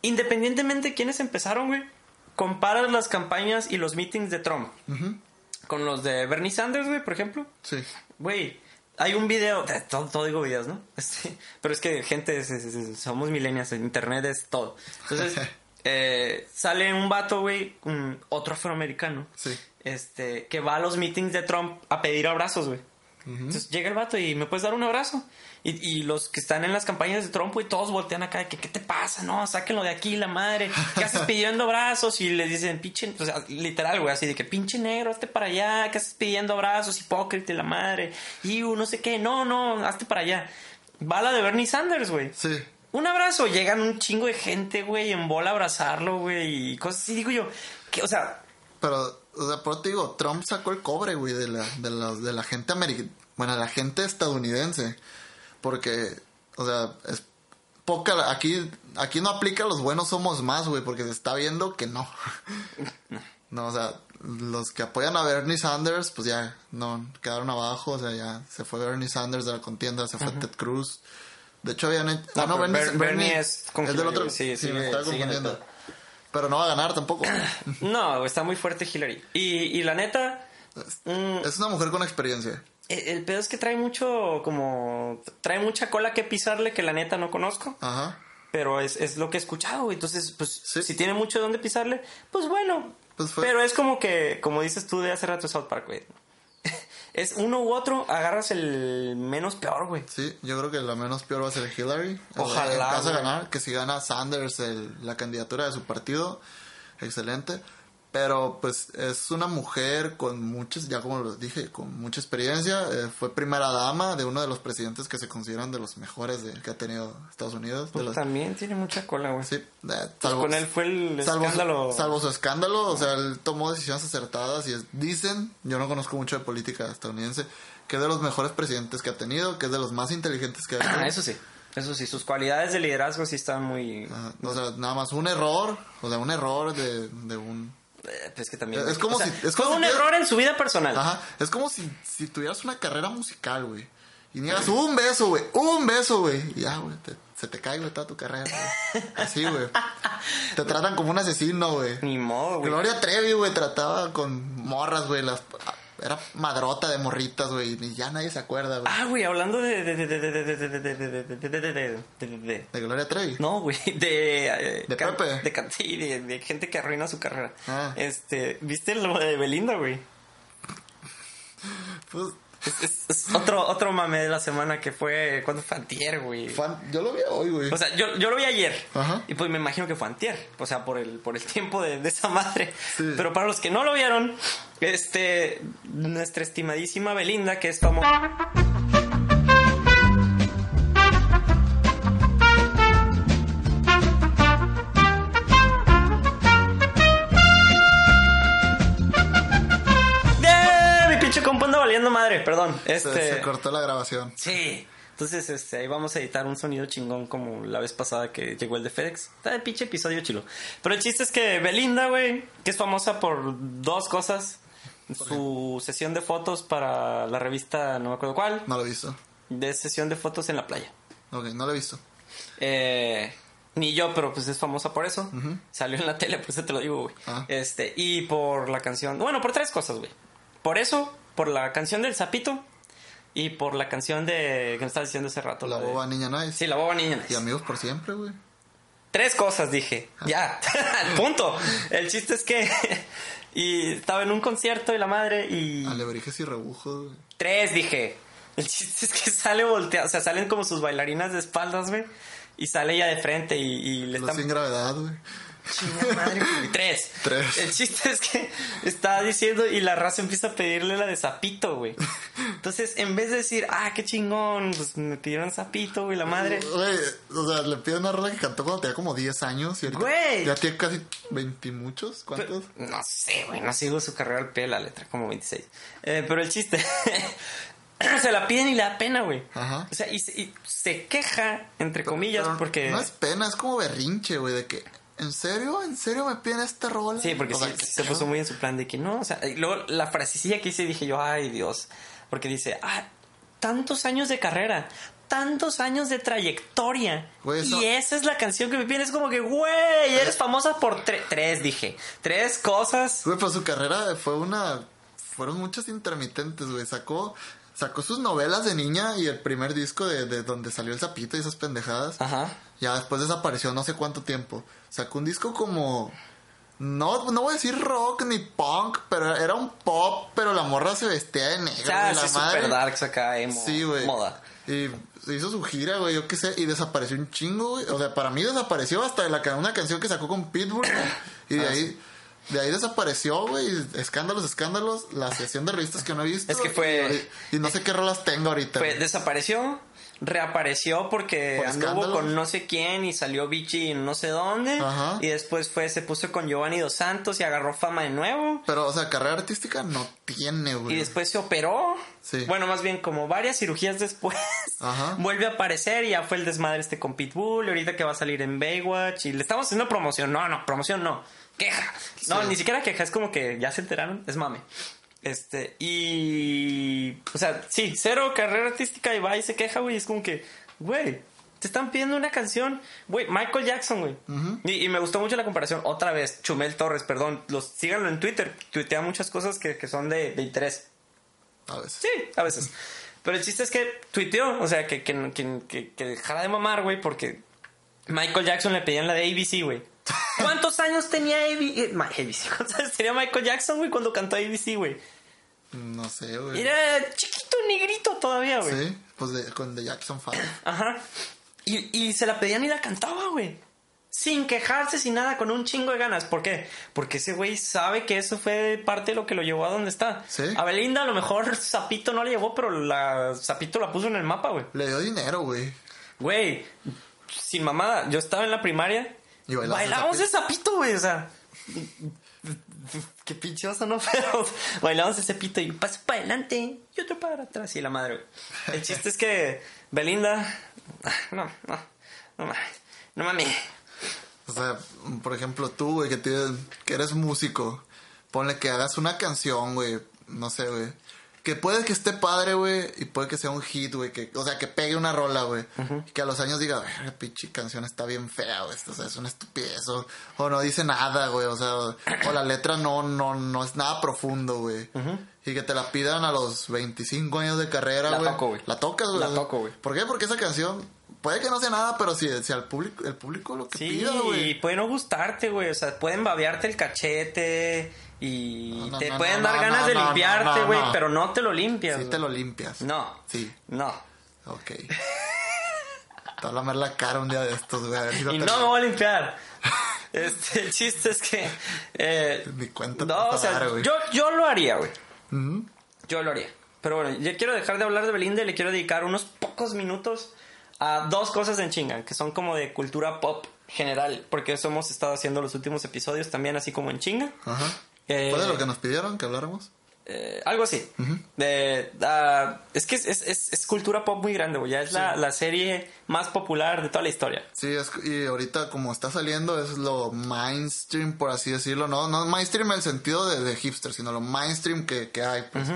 independientemente de quiénes empezaron, güey, comparas las campañas y los meetings de Trump con los de Bernie Sanders, güey, por ejemplo. Sí. Güey, hay un video, eh, todo, todo digo videos, ¿no? Este, pero es que gente, es- es- es- somos millennials, en internet es todo. Entonces, eh, sale un vato, güey, un- otro afroamericano, Sí. este, que va a los meetings de Trump a pedir abrazos, güey. Entonces llega el vato y me puedes dar un abrazo. Y, y los que están en las campañas de Trump, güey, todos voltean acá de que, ¿qué te pasa? No, sáquenlo de aquí, la madre. ¿Qué haces pidiendo abrazos? Y les dicen, pinche, o sea, literal, güey, así de que pinche negro, hazte para allá. ¿Qué haces pidiendo abrazos? Hipócrita, la madre. Y no sé qué, no, no, hazte para allá. Va la de Bernie Sanders, güey. Sí. Un abrazo, llegan un chingo de gente, güey, en bola a abrazarlo, güey, y cosas así. Digo yo, que, o sea, Pero, o sea, por te digo, Trump sacó el cobre, güey, de la, de la, de la gente americana. Bueno, la gente estadounidense. Porque, o sea, es poca. Aquí, aquí no aplica los buenos somos más, güey, porque se está viendo que no. No, o sea, los que apoyan a Bernie Sanders, pues ya no quedaron abajo. O sea, ya se fue Bernie Sanders de la contienda, se fue Ted Cruz. De hecho, habían hecho. No, pero Ber- Bernie es con del otro. Sí, Sí, sigue- me estaba confundiendo. Pero no va a ganar tampoco. no, está muy fuerte Hillary. Y, y la neta, mm, es una mujer con experiencia. El, el pedo es que trae mucho, como, trae mucha cola que pisarle que la neta no conozco. Ajá. Pero es, es lo que he escuchado. Entonces, pues, Sí. si tiene mucho de dónde pisarle, pues bueno. Pues fue- Pero es como que, como dices tú de hace rato South Park, güey. es uno u otro, agarras el menos peor, güey. Sí, yo creo que la menos peor va a ser Hillary. Ojalá, En caso de ganar, que si gana Sanders el- la candidatura de su partido, excelente. Pero pues es una mujer con muchas, ya como lo dije, con mucha experiencia. Eh, fue primera dama de uno de los presidentes que se consideran de los mejores de- que ha tenido Estados Unidos. Pues los- también tiene mucha cola, güey. sí, eh, Pues salvo- con él fue el salvo, escándalo. Su, salvo su escándalo, o sea, él tomó decisiones acertadas y es- dicen, yo no conozco mucho de política estadounidense, que es de los mejores presidentes que ha tenido, que es de los más inteligentes que ha tenido. Eso sí. Eso sí, sus cualidades de liderazgo sí están muy... Ajá, O sea, nada más un error, o sea, un error de, de un... Eh, pues que también... Es como o sea, si- es fue como un si- error en su vida personal. Ajá, es como si, si tuvieras una carrera musical, güey. Y niegas un beso, güey, un beso, güey. Y ya, güey, se te cae, güey, toda tu carrera. güey. Así, güey. Te tratan como un asesino, güey. Ni modo, güey. Gloria Trevi, güey, trataba con morras, güey. Las, era madrota de morritas, güey. Y ya nadie se acuerda, güey. Ah, güey, hablando de. ¿De Gloria Trevi? No, güey. De. De Pepe. De, sí, de, gente que arruina su carrera. Este. ¿Viste lo de Belinda, güey? Pues es- es otro, otro mame de la semana que fue... ¿Cuándo fue antier, güey? fan, yo lo vi hoy, güey. O sea, yo, yo lo vi ayer. Ajá. Y pues me imagino que fue antier. O sea, por el, por el tiempo de, de esa madre. Sí. Pero para los que no lo vieron, este, nuestra estimadísima Belinda, que es famosa. Se, Este. se cortó la grabación. Sí. Entonces, este, ahí vamos a editar un sonido chingón como la vez pasada que llegó el de FedEx. Está el pinche episodio chilo. Pero el chiste es que Belinda, güey, que es famosa por dos cosas. Su sesión de fotos para la revista, no me acuerdo cuál, No lo he visto. de sesión de fotos en la playa. Ok, no lo he visto. Eh, ni yo, pero pues es famosa por eso. Salió en la tele, por eso te lo digo, güey. Ah. Este, y por la canción. Bueno, por tres cosas, güey. Por eso, por la canción del sapito. Y por la canción de. que me estabas diciendo hace rato. La boba niña nice. Sí, la boba niña. Y amigos por siempre, güey. Tres cosas dije. Ya. Punto. El chiste es que. y estaba en un concierto y la madre y. Alebrijes y rebujos, güey. Tres, dije. El chiste es que sale volteado. O sea, salen como sus bailarinas de espaldas, güey. Y sale ella de frente y, y le Los están sin gravedad, güey. Chinga madre. Tres. Tres. El chiste es que está diciendo y la raza empieza a pedirle la de sapito, güey. Entonces, en vez de decir, ah, qué chingón, pues me pidieron sapito, güey, la madre. Güey, o sea, le pido una rola que cantó cuando tenía como 10 años. Y ahorita Güey. Ya tiene casi 20 y muchos. ¿Cuántos? No sé, güey, no sigo su carrera al pie de la letra, como 26. Eh, pero el chiste, se la piden y le da pena, güey. Ajá. O sea, y, se- y se queja, entre comillas, Pero porque... No es pena, es como berrinche, güey, de que. ¿En serio? ¿En serio me piden esta rola? Sí, porque O sí, sea, ¿qué se puso muy en su plan de que no, o sea, y luego la frasecilla que hice dije yo, ay Dios, porque dice, ah, tantos años de carrera, tantos años de trayectoria, Güey, y esa es la canción que me piden, es como que, güey, eres famosa por tre- tres, dije, tres cosas. Güey, pues su carrera fue una. Fueron muchas intermitentes, güey. Sacó. Sacó sus novelas de niña y el primer disco de, de donde salió el sapito y esas pendejadas. Ajá. Ya después desapareció no sé cuánto tiempo. Sacó un disco como. No, no voy a decir rock ni punk, pero era un pop, pero la morra se vestía de negro. Sea, güey, la sí, madre. super darks acá, emo, Sí, güey. moda. Y se hizo su gira, güey, yo qué sé, y desapareció un chingo, güey. O sea, para mí desapareció hasta la, una canción que sacó con Pitbull. y Ah, de ahí, de ahí desapareció, güey. Escándalos, escándalos. La sesión de revistas que no he visto. Es que fue- Y, y no sé qué rolas tengo ahorita. Fue- desapareció, reapareció porque Por anduvo escándalos. con no sé quién y salió en no sé dónde. Ajá. Y después fue, se puso con Giovanni Dos Santos y agarró fama de nuevo. Pero, o sea, carrera artística no tiene, güey. Y después se operó. Sí. Bueno, más bien como varias cirugías después. Ajá. Vuelve a aparecer y ya fue el desmadre este con Pitbull. Y ahorita que va a salir en Baywatch. Y le estamos haciendo promoción. No, no, promoción no. Queja. No, Sí. ni siquiera queja. Es como que ya se enteraron. Es mame. Este, y. O sea, sí, cero carrera artística y va y se queja, güey. Es como que, güey, te están pidiendo una canción. Güey, Michael Jackson, güey. y, y me gustó mucho la comparación. Otra vez, Chumel Torres, perdón. Los, síganlo en Twitter. Tuitea muchas cosas que, que son de, de interés. A veces. Sí, a veces. Pero el chiste es que tuiteó, o sea, que, que- que dejara de mamar, güey, porque Michael Jackson le pedían la de ABC, güey. ¿Cuántos años tenía AB eh, ABC? ¿Cuántos años tenía Michael Jackson, güey, cuando cantó ABC, güey? No sé, güey. Era chiquito, negrito todavía, güey. Sí, pues de, con The Jackson 5. Ajá. Y, y se la pedían y la cantaba, güey. Sin quejarse, sin nada, con un chingo de ganas. ¿Por qué? Porque ese güey sabe que eso fue parte de lo que lo llevó a donde está. Sí. A Belinda a lo mejor Zapito no le llevó, pero la Zapito la puso en el mapa, güey. Le dio dinero, güey. Güey, sin mamada, yo estaba en la primaria. Y bailábamos ese sapito, güey, o sea. Qué pinche oso, ¿no? Pero bailamos ese pito y paso para adelante y otro para atrás y la madre, güey. El chiste es que Belinda. No, no, no mames. No mames. O sea, por ejemplo, tú, güey, que, tienes- que eres músico, ponle que hagas una canción, güey, no sé, güey. Que puede que esté padre, güey, y puede que sea un hit, güey, que, o sea, que pegue una rola, güey. Y que a los años diga, la pinche canción está bien fea, güey, o sea, es una estupidez, o, o no dice nada, güey, o sea, o, o la letra no, no, no es nada profundo, güey. Y que te la pidan a los 25 años de carrera, La güey. toco, güey. La tocas, güey. La toco, güey. ¿Por qué? Porque esa canción puede que no sea nada, pero si, si al público, el público lo que Sí, pida, güey. y puede no gustarte, güey. O sea, pueden babearte el cachete y No, no, te no, pueden dar ganas de limpiarte, güey, pero no te lo limpias. Sí te lo limpias. No. Sí, No. ok. te voy a la cara un día de estos, güey. Si Y no me voy a limpiar. Este, el chiste es que. eh, Ni cuenta te no, o sea, dar, güey. yo, yo lo haría, güey. Yo lo haría. Pero bueno, ya quiero dejar de hablar de Belinda y le quiero dedicar unos pocos minutos a dos cosas en chinga, que son como de cultura pop general, porque eso hemos estado haciendo los últimos episodios también, así como en chinga. Ajá. Eh, ¿Fue de lo que nos pidieron que habláramos? Eh, algo así. de, ah, es que es, es, es, cultura pop muy grande, güey. Ya es la, la, serie más popular de toda la historia. Sí, es, y ahorita como está saliendo es lo mainstream, por así decirlo. No, no mainstream en el sentido de, de hipster, sino lo mainstream que, que hay. Pues.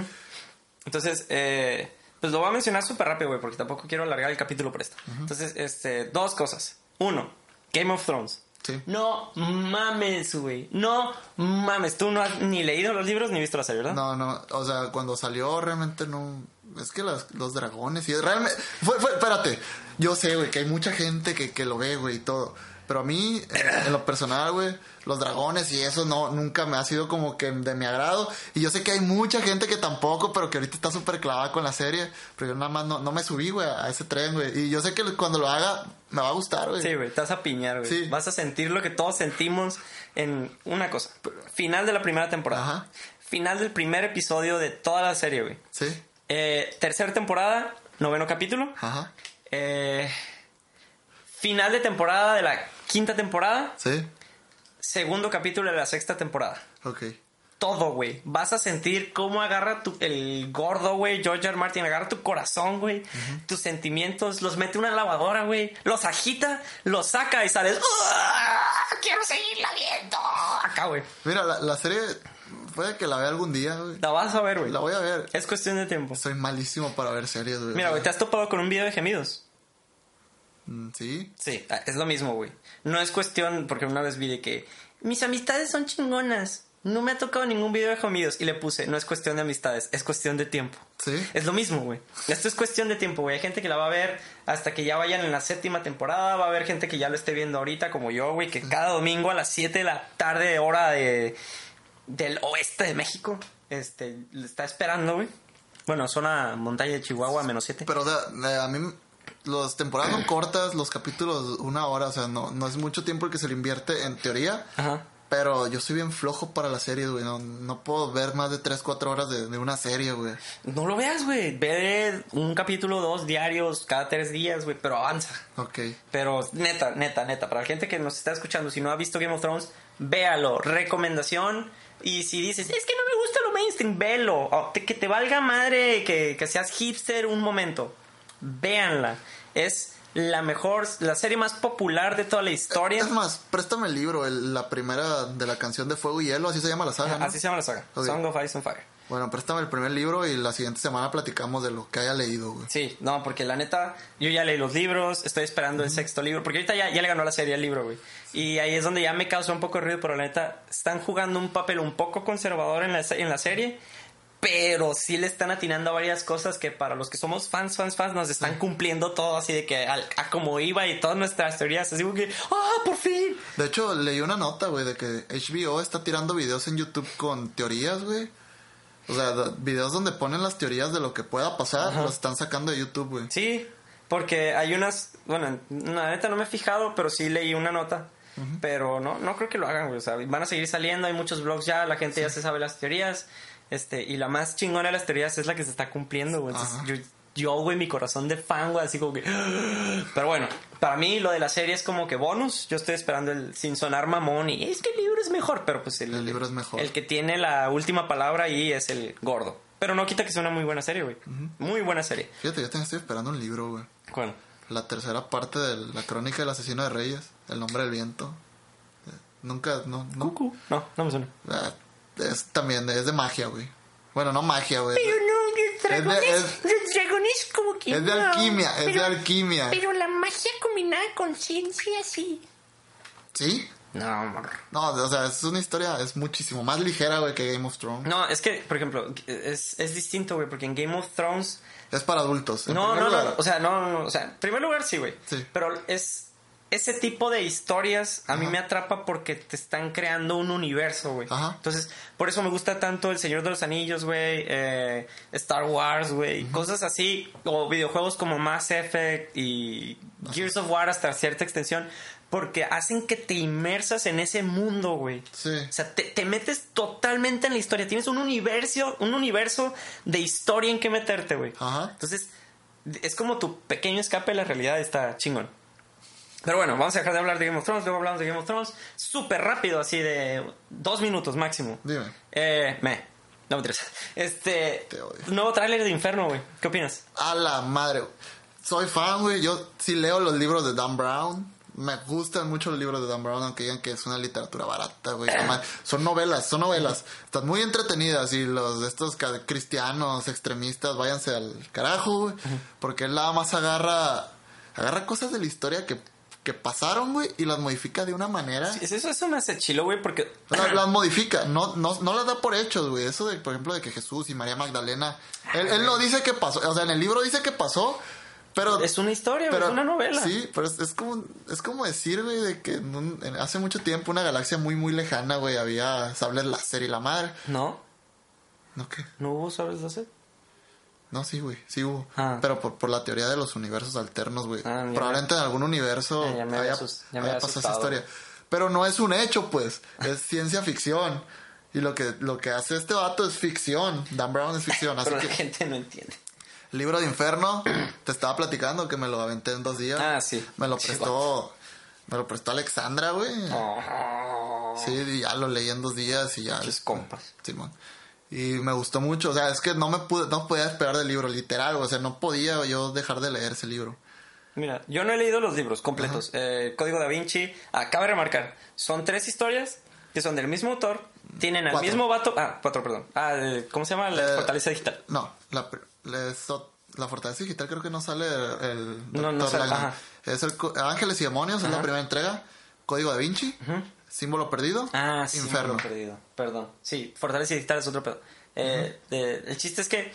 Entonces, eh, pues lo voy a mencionar súper rápido, güey, porque tampoco quiero alargar el capítulo por esto. Entonces, este, dos cosas. Uno, Game of Thrones. No mames, güey. No mames. Tú no has ni leído los libros ni visto la serie, ¿verdad? No, no. O sea, cuando salió realmente no. Es que los dragones y realmente. Fue, fue, espérate. Yo sé, güey, que hay mucha gente que, que lo ve, güey, y todo. Pero a mí, en, lo personal, güey, los dragones y eso no, nunca me ha sido como que de mi agrado. Y yo sé que hay mucha gente que tampoco, pero que ahorita está súper clavada con la serie. Pero yo nada más no, no me subí, güey, a ese tren, güey. Y yo sé que cuando lo haga, me va a gustar, güey. Sí, güey, te vas a piñar, güey. Sí. Vas a sentir lo que todos sentimos en una cosa. Final de la primera temporada. Ajá. Final del primer episodio de toda la serie, güey. Sí. Eh, tercera temporada, noveno capítulo. Ajá. Eh, final de temporada de la quinta temporada. Sí. Segundo capítulo de la sexta temporada. Ok. Todo, güey. Vas a sentir cómo agarra tu, el gordo, güey, George R. Martin, agarra tu corazón, güey, tus sentimientos, los mete en una lavadora, güey, los agita, los saca y sales. ¡Quiero seguirla viendo! Acá, güey. Mira, la, la serie puede que la vea algún día, güey. La vas a ver, güey. La voy a ver. Es cuestión de tiempo. Soy malísimo para ver series, güey. Mira, güey, ¿te has topado con un video de gemidos? Mm, sí. Sí, ah, es lo mismo, güey. No es cuestión, porque una vez vi de que mis amistades son chingonas. No me ha tocado ningún video de comidos y le puse, no es cuestión de amistades, es cuestión de tiempo. Sí. Es lo mismo, güey. Esto es cuestión de tiempo, güey. Hay gente que la va a ver hasta que ya vayan en la séptima temporada. Va a haber gente que ya lo esté viendo ahorita, como yo, güey, que cada domingo a las 7 de la tarde, hora de, del oeste de México, este, le está esperando, güey. Bueno, zona montaña de Chihuahua, menos 7. Pero a mí las temporadas son cortas, los capítulos una hora, o sea, no, no es mucho tiempo el que se le invierte en teoría. Ajá. Pero yo soy bien flojo para la serie, güey. No, no puedo ver más de 3, 4 horas de, una serie, güey. No lo veas, güey. Ve un capítulo, dos diarios, cada tres días, güey. Pero avanza. Ok. Pero neta, neta, neta. Para la gente que nos está escuchando, si no ha visto Game of Thrones, véalo. Recomendación. Y si dices, es que no me gusta lo mainstream, velo. que te valga madre que, que seas hipster un momento. Véanla. Es la mejor, la serie más popular de toda la historia. Es más, préstame el libro, la primera de la canción de Fuego y Hielo, así se llama la saga. Así se llama la saga, Song of Ice and Fire. Bueno, préstame el primer libro y la siguiente semana platicamos de lo que haya leído, güey. Sí, no, porque la neta, yo ya leí los libros, estoy esperando el sexto libro, porque ahorita ya, ya le ganó la serie el libro, güey. Y ahí es donde ya me causó un poco de ruido, pero la neta, están jugando un papel un poco conservador en la, en la serie pero sí le están atinando a varias cosas que para los que somos fans, fans, fans, nos están cumpliendo todo así de que a, como iba y todas nuestras teorías, así que, ¡ah, por fin! De hecho, leí una nota, güey, de que HBO está tirando videos en YouTube con teorías, güey. O sea, videos donde ponen las teorías de lo que pueda pasar, los están sacando de YouTube, güey. Sí, porque hay unas, bueno, la neta no me he fijado, pero sí leí una nota. Pero no, no creo que lo hagan, güey. O sea, van a seguir saliendo, hay muchos blogs ya, la gente ya se sabe las teorías. Este, y la más chingona de las teorías es la que se está cumpliendo, güey. Yo, yo, güey, mi corazón de fan, güey, así como que... Pero bueno, para mí lo de la serie es como que bonus. Yo estoy esperando el sin sonar mamón y es que el libro es mejor, pero pues el, el libro es mejor. El que tiene la última palabra ahí es el gordo. Pero no quita que sea una muy buena serie, güey. Muy buena serie. Fíjate, yo estoy esperando un libro, güey. ¿Cuál? La tercera parte de la crónica del asesino de reyes, El nombre del viento. Nunca, no, no. No, no me suena. Ah, es también, es de magia, güey. Bueno, no magia, güey. Pero no, dragones, es, los dragones como que Es de alquimia, es de alquimia. Pero la magia combinada con ciencia, sí. ¿Sí? No, amor. No, o sea, es una historia, es muchísimo más ligera, güey, que Game of Thrones. No, es que, por ejemplo, es, es distinto, güey, porque en Game of Thrones... Es para adultos. No, no, no, o sea, no, no, o sea, en primer lugar sí, güey. Sí. Pero es ese tipo de historias a mí me atrapa porque te están creando un universo, güey. Entonces, por eso me gusta tanto El Señor de los Anillos, güey, eh, Star Wars, güey, cosas así, o videojuegos como Mass Effect y Gears of War hasta cierta extensión, porque hacen que te inmersas en ese mundo, güey. Sí. O sea, te, te, metes totalmente en la historia. Tienes un universo, un universo de historia en que meterte, güey. Ajá. Entonces, es como tu pequeño escape de la realidad, está chingón. Pero bueno, vamos a dejar de hablar de Game of Thrones, luego hablamos de Game of Thrones. Súper rápido, así de dos minutos máximo. Dime. Eh, me. No me interesa. Este. Te odio. Nuevo tráiler de Inferno, güey. ¿Qué opinas? A la madre. Soy fan, güey. Yo sí leo los libros de Dan Brown. Me gustan mucho los libros de Dan Brown, aunque digan que es una literatura barata, güey. Son novelas, son novelas. Están muy entretenidas y los de estos cristianos extremistas, váyanse al carajo, güey. Porque él nada más agarra, agarra cosas de la historia que, que pasaron, güey, y las modifica de una manera. Eso, eso me hace chilo, güey, porque. Las, las modifica, no, no, no las da por hechos, güey. Eso de, por ejemplo, de que Jesús y María Magdalena, él, él no dice que pasó, o sea, en el libro dice que pasó, pero... Es una historia, güey, es una novela. Sí, pero es, es como, es como decir, güey, de que en un- en- hace mucho tiempo una galaxia muy, muy lejana, güey, había sables láser y la madre. No, ¿No qué? no hubo sabes de hacer. No, sí, güey, sí hubo. Ah. Pero por, por la teoría de los universos alternos, güey. Ah, Probablemente en algún universo Ah, ya me haya, asus- ya me haya había pasado esa historia. Pero no es un hecho, pues. Es ciencia ficción. Y lo que, lo que hace este vato es ficción. Dan Brown es ficción. Así Pero que la gente no entiende. Libro de Inferno, te estaba platicando que me lo aventé en dos días. Ah, sí. Me lo prestó, me lo prestó Alexandra, güey. Oh, Sí, y ya lo leí en dos días y ya. Pinches compas. Simón. Y me gustó mucho, o sea, es que no me pude, no podía esperar del libro, literal, o sea, no podía yo dejar de leer ese libro. Mira, yo no he leído los libros completos. Eh, Código da Vinci, acaba de remarcar, son tres historias que son del mismo autor, tienen al Cuatro. mismo vato. Ah, cuatro, perdón. Ah, ¿cómo se llama? La Eh, fortaleza digital. No, la, la, fortaleza digital creo que no sale el, el No, no sale, ajá. Es el Ángeles y Demonios, es la primera entrega. Código da Vinci, Símbolo Perdido, Ah, sí. Inferno. me lo he perdido. Perdón. Sí, fortaleza digital es otro pedo. Eh, de- el chiste es que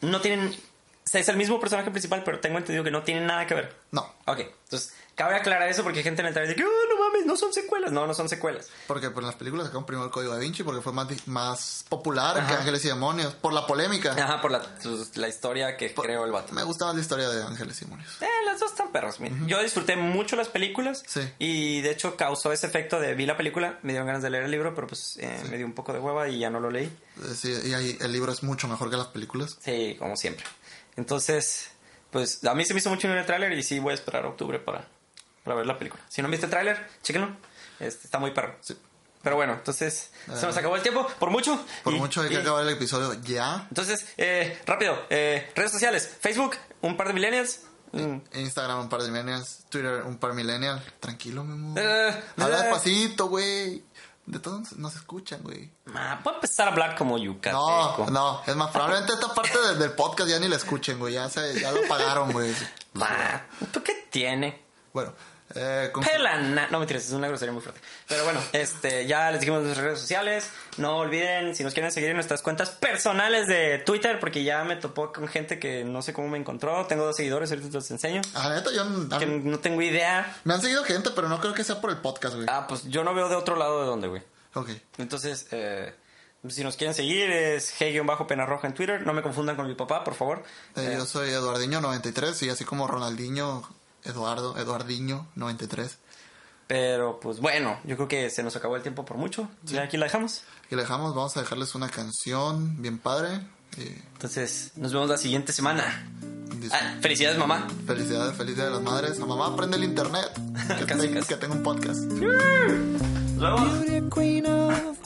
no tienen. o sea, es el mismo personaje principal, pero tengo entendido que no tienen nada que ver. No, Ok, entonces cabe aclarar eso porque hay gente en el trailer dice que "Oh, no mames, no son secuelas. No, no son secuelas. porque pues, en las películas sacaron primero el Código da Vinci porque fue más, más popular que. Ángeles y Demonios, por la polémica. Ajá, por la, sus- la historia que creó el vato. Me gusta más la historia de Ángeles y Demonios. Eh, las dos están perros. mira. Yo disfruté mucho las películas. Sí. Y de hecho causó ese efecto de vi la película, me dieron ganas de leer el libro, pero pues eh, me dio un poco de hueva y ya no lo leí. Eh, Sí, y ahí el libro es mucho mejor que las películas. Sí, como siempre. Entonces, pues a mí se me hizo mucho en el tráiler y sí voy a esperar a octubre para, para ver la película. Si no viste el tráiler, chéquenlo. Este, está muy perro. Sí. Pero bueno, entonces se nos acabó el tiempo, por mucho. Por Y- mucho hay que y- acabar el episodio ya. Entonces, eh, rápido, eh, redes sociales, Facebook, un par de millennials. Mm. Instagram un par de millennials, Twitter un par millennial. Tranquilo, mi amor. Eh, Habla eh. despacito, güey. De todos nos escuchan, güey. Ah, puedo empezar a hablar como yucateco. No, no. Es más, probablemente esta parte de- del podcast ya ni la escuchen, güey. Ya, se, ya lo pagaron, güey. ¿tú qué tiene? Bueno, eh, con- Pelana. No, mentiras, es una grosería muy fuerte. Pero bueno, este, ya les dijimos nuestras redes sociales. No olviden, si nos quieren seguir en nuestras cuentas personales de Twitter, porque ya me topó con gente que no sé cómo me encontró. Tengo dos seguidores, ahorita te los enseño. Ah, neta, yo... a- Que no tengo idea. Me han seguido gente, pero no creo que sea por el podcast, güey. Ah, pues yo no veo de otro lado de dónde, güey. Ok. Entonces, eh, si nos quieren seguir, es G-Pena Roja en Twitter. No me confundan con mi papá, por favor. Eh, Eh, Yo soy Eduardiño93 y así como Ronaldinho, Eduardo, Eduardiño93. pero pues bueno, yo creo que se nos acabó el tiempo por mucho. Ya aquí la dejamos. Y le dejamos, vamos a dejarles una canción bien padre. Y Entonces, nos vemos la siguiente semana. dis- Ah, felicidades, mamá. Felicidades, feliz día de las madres. A mamá, prende el internet. Que, Casi, te- casi. que tengo un podcast. Nos vemos.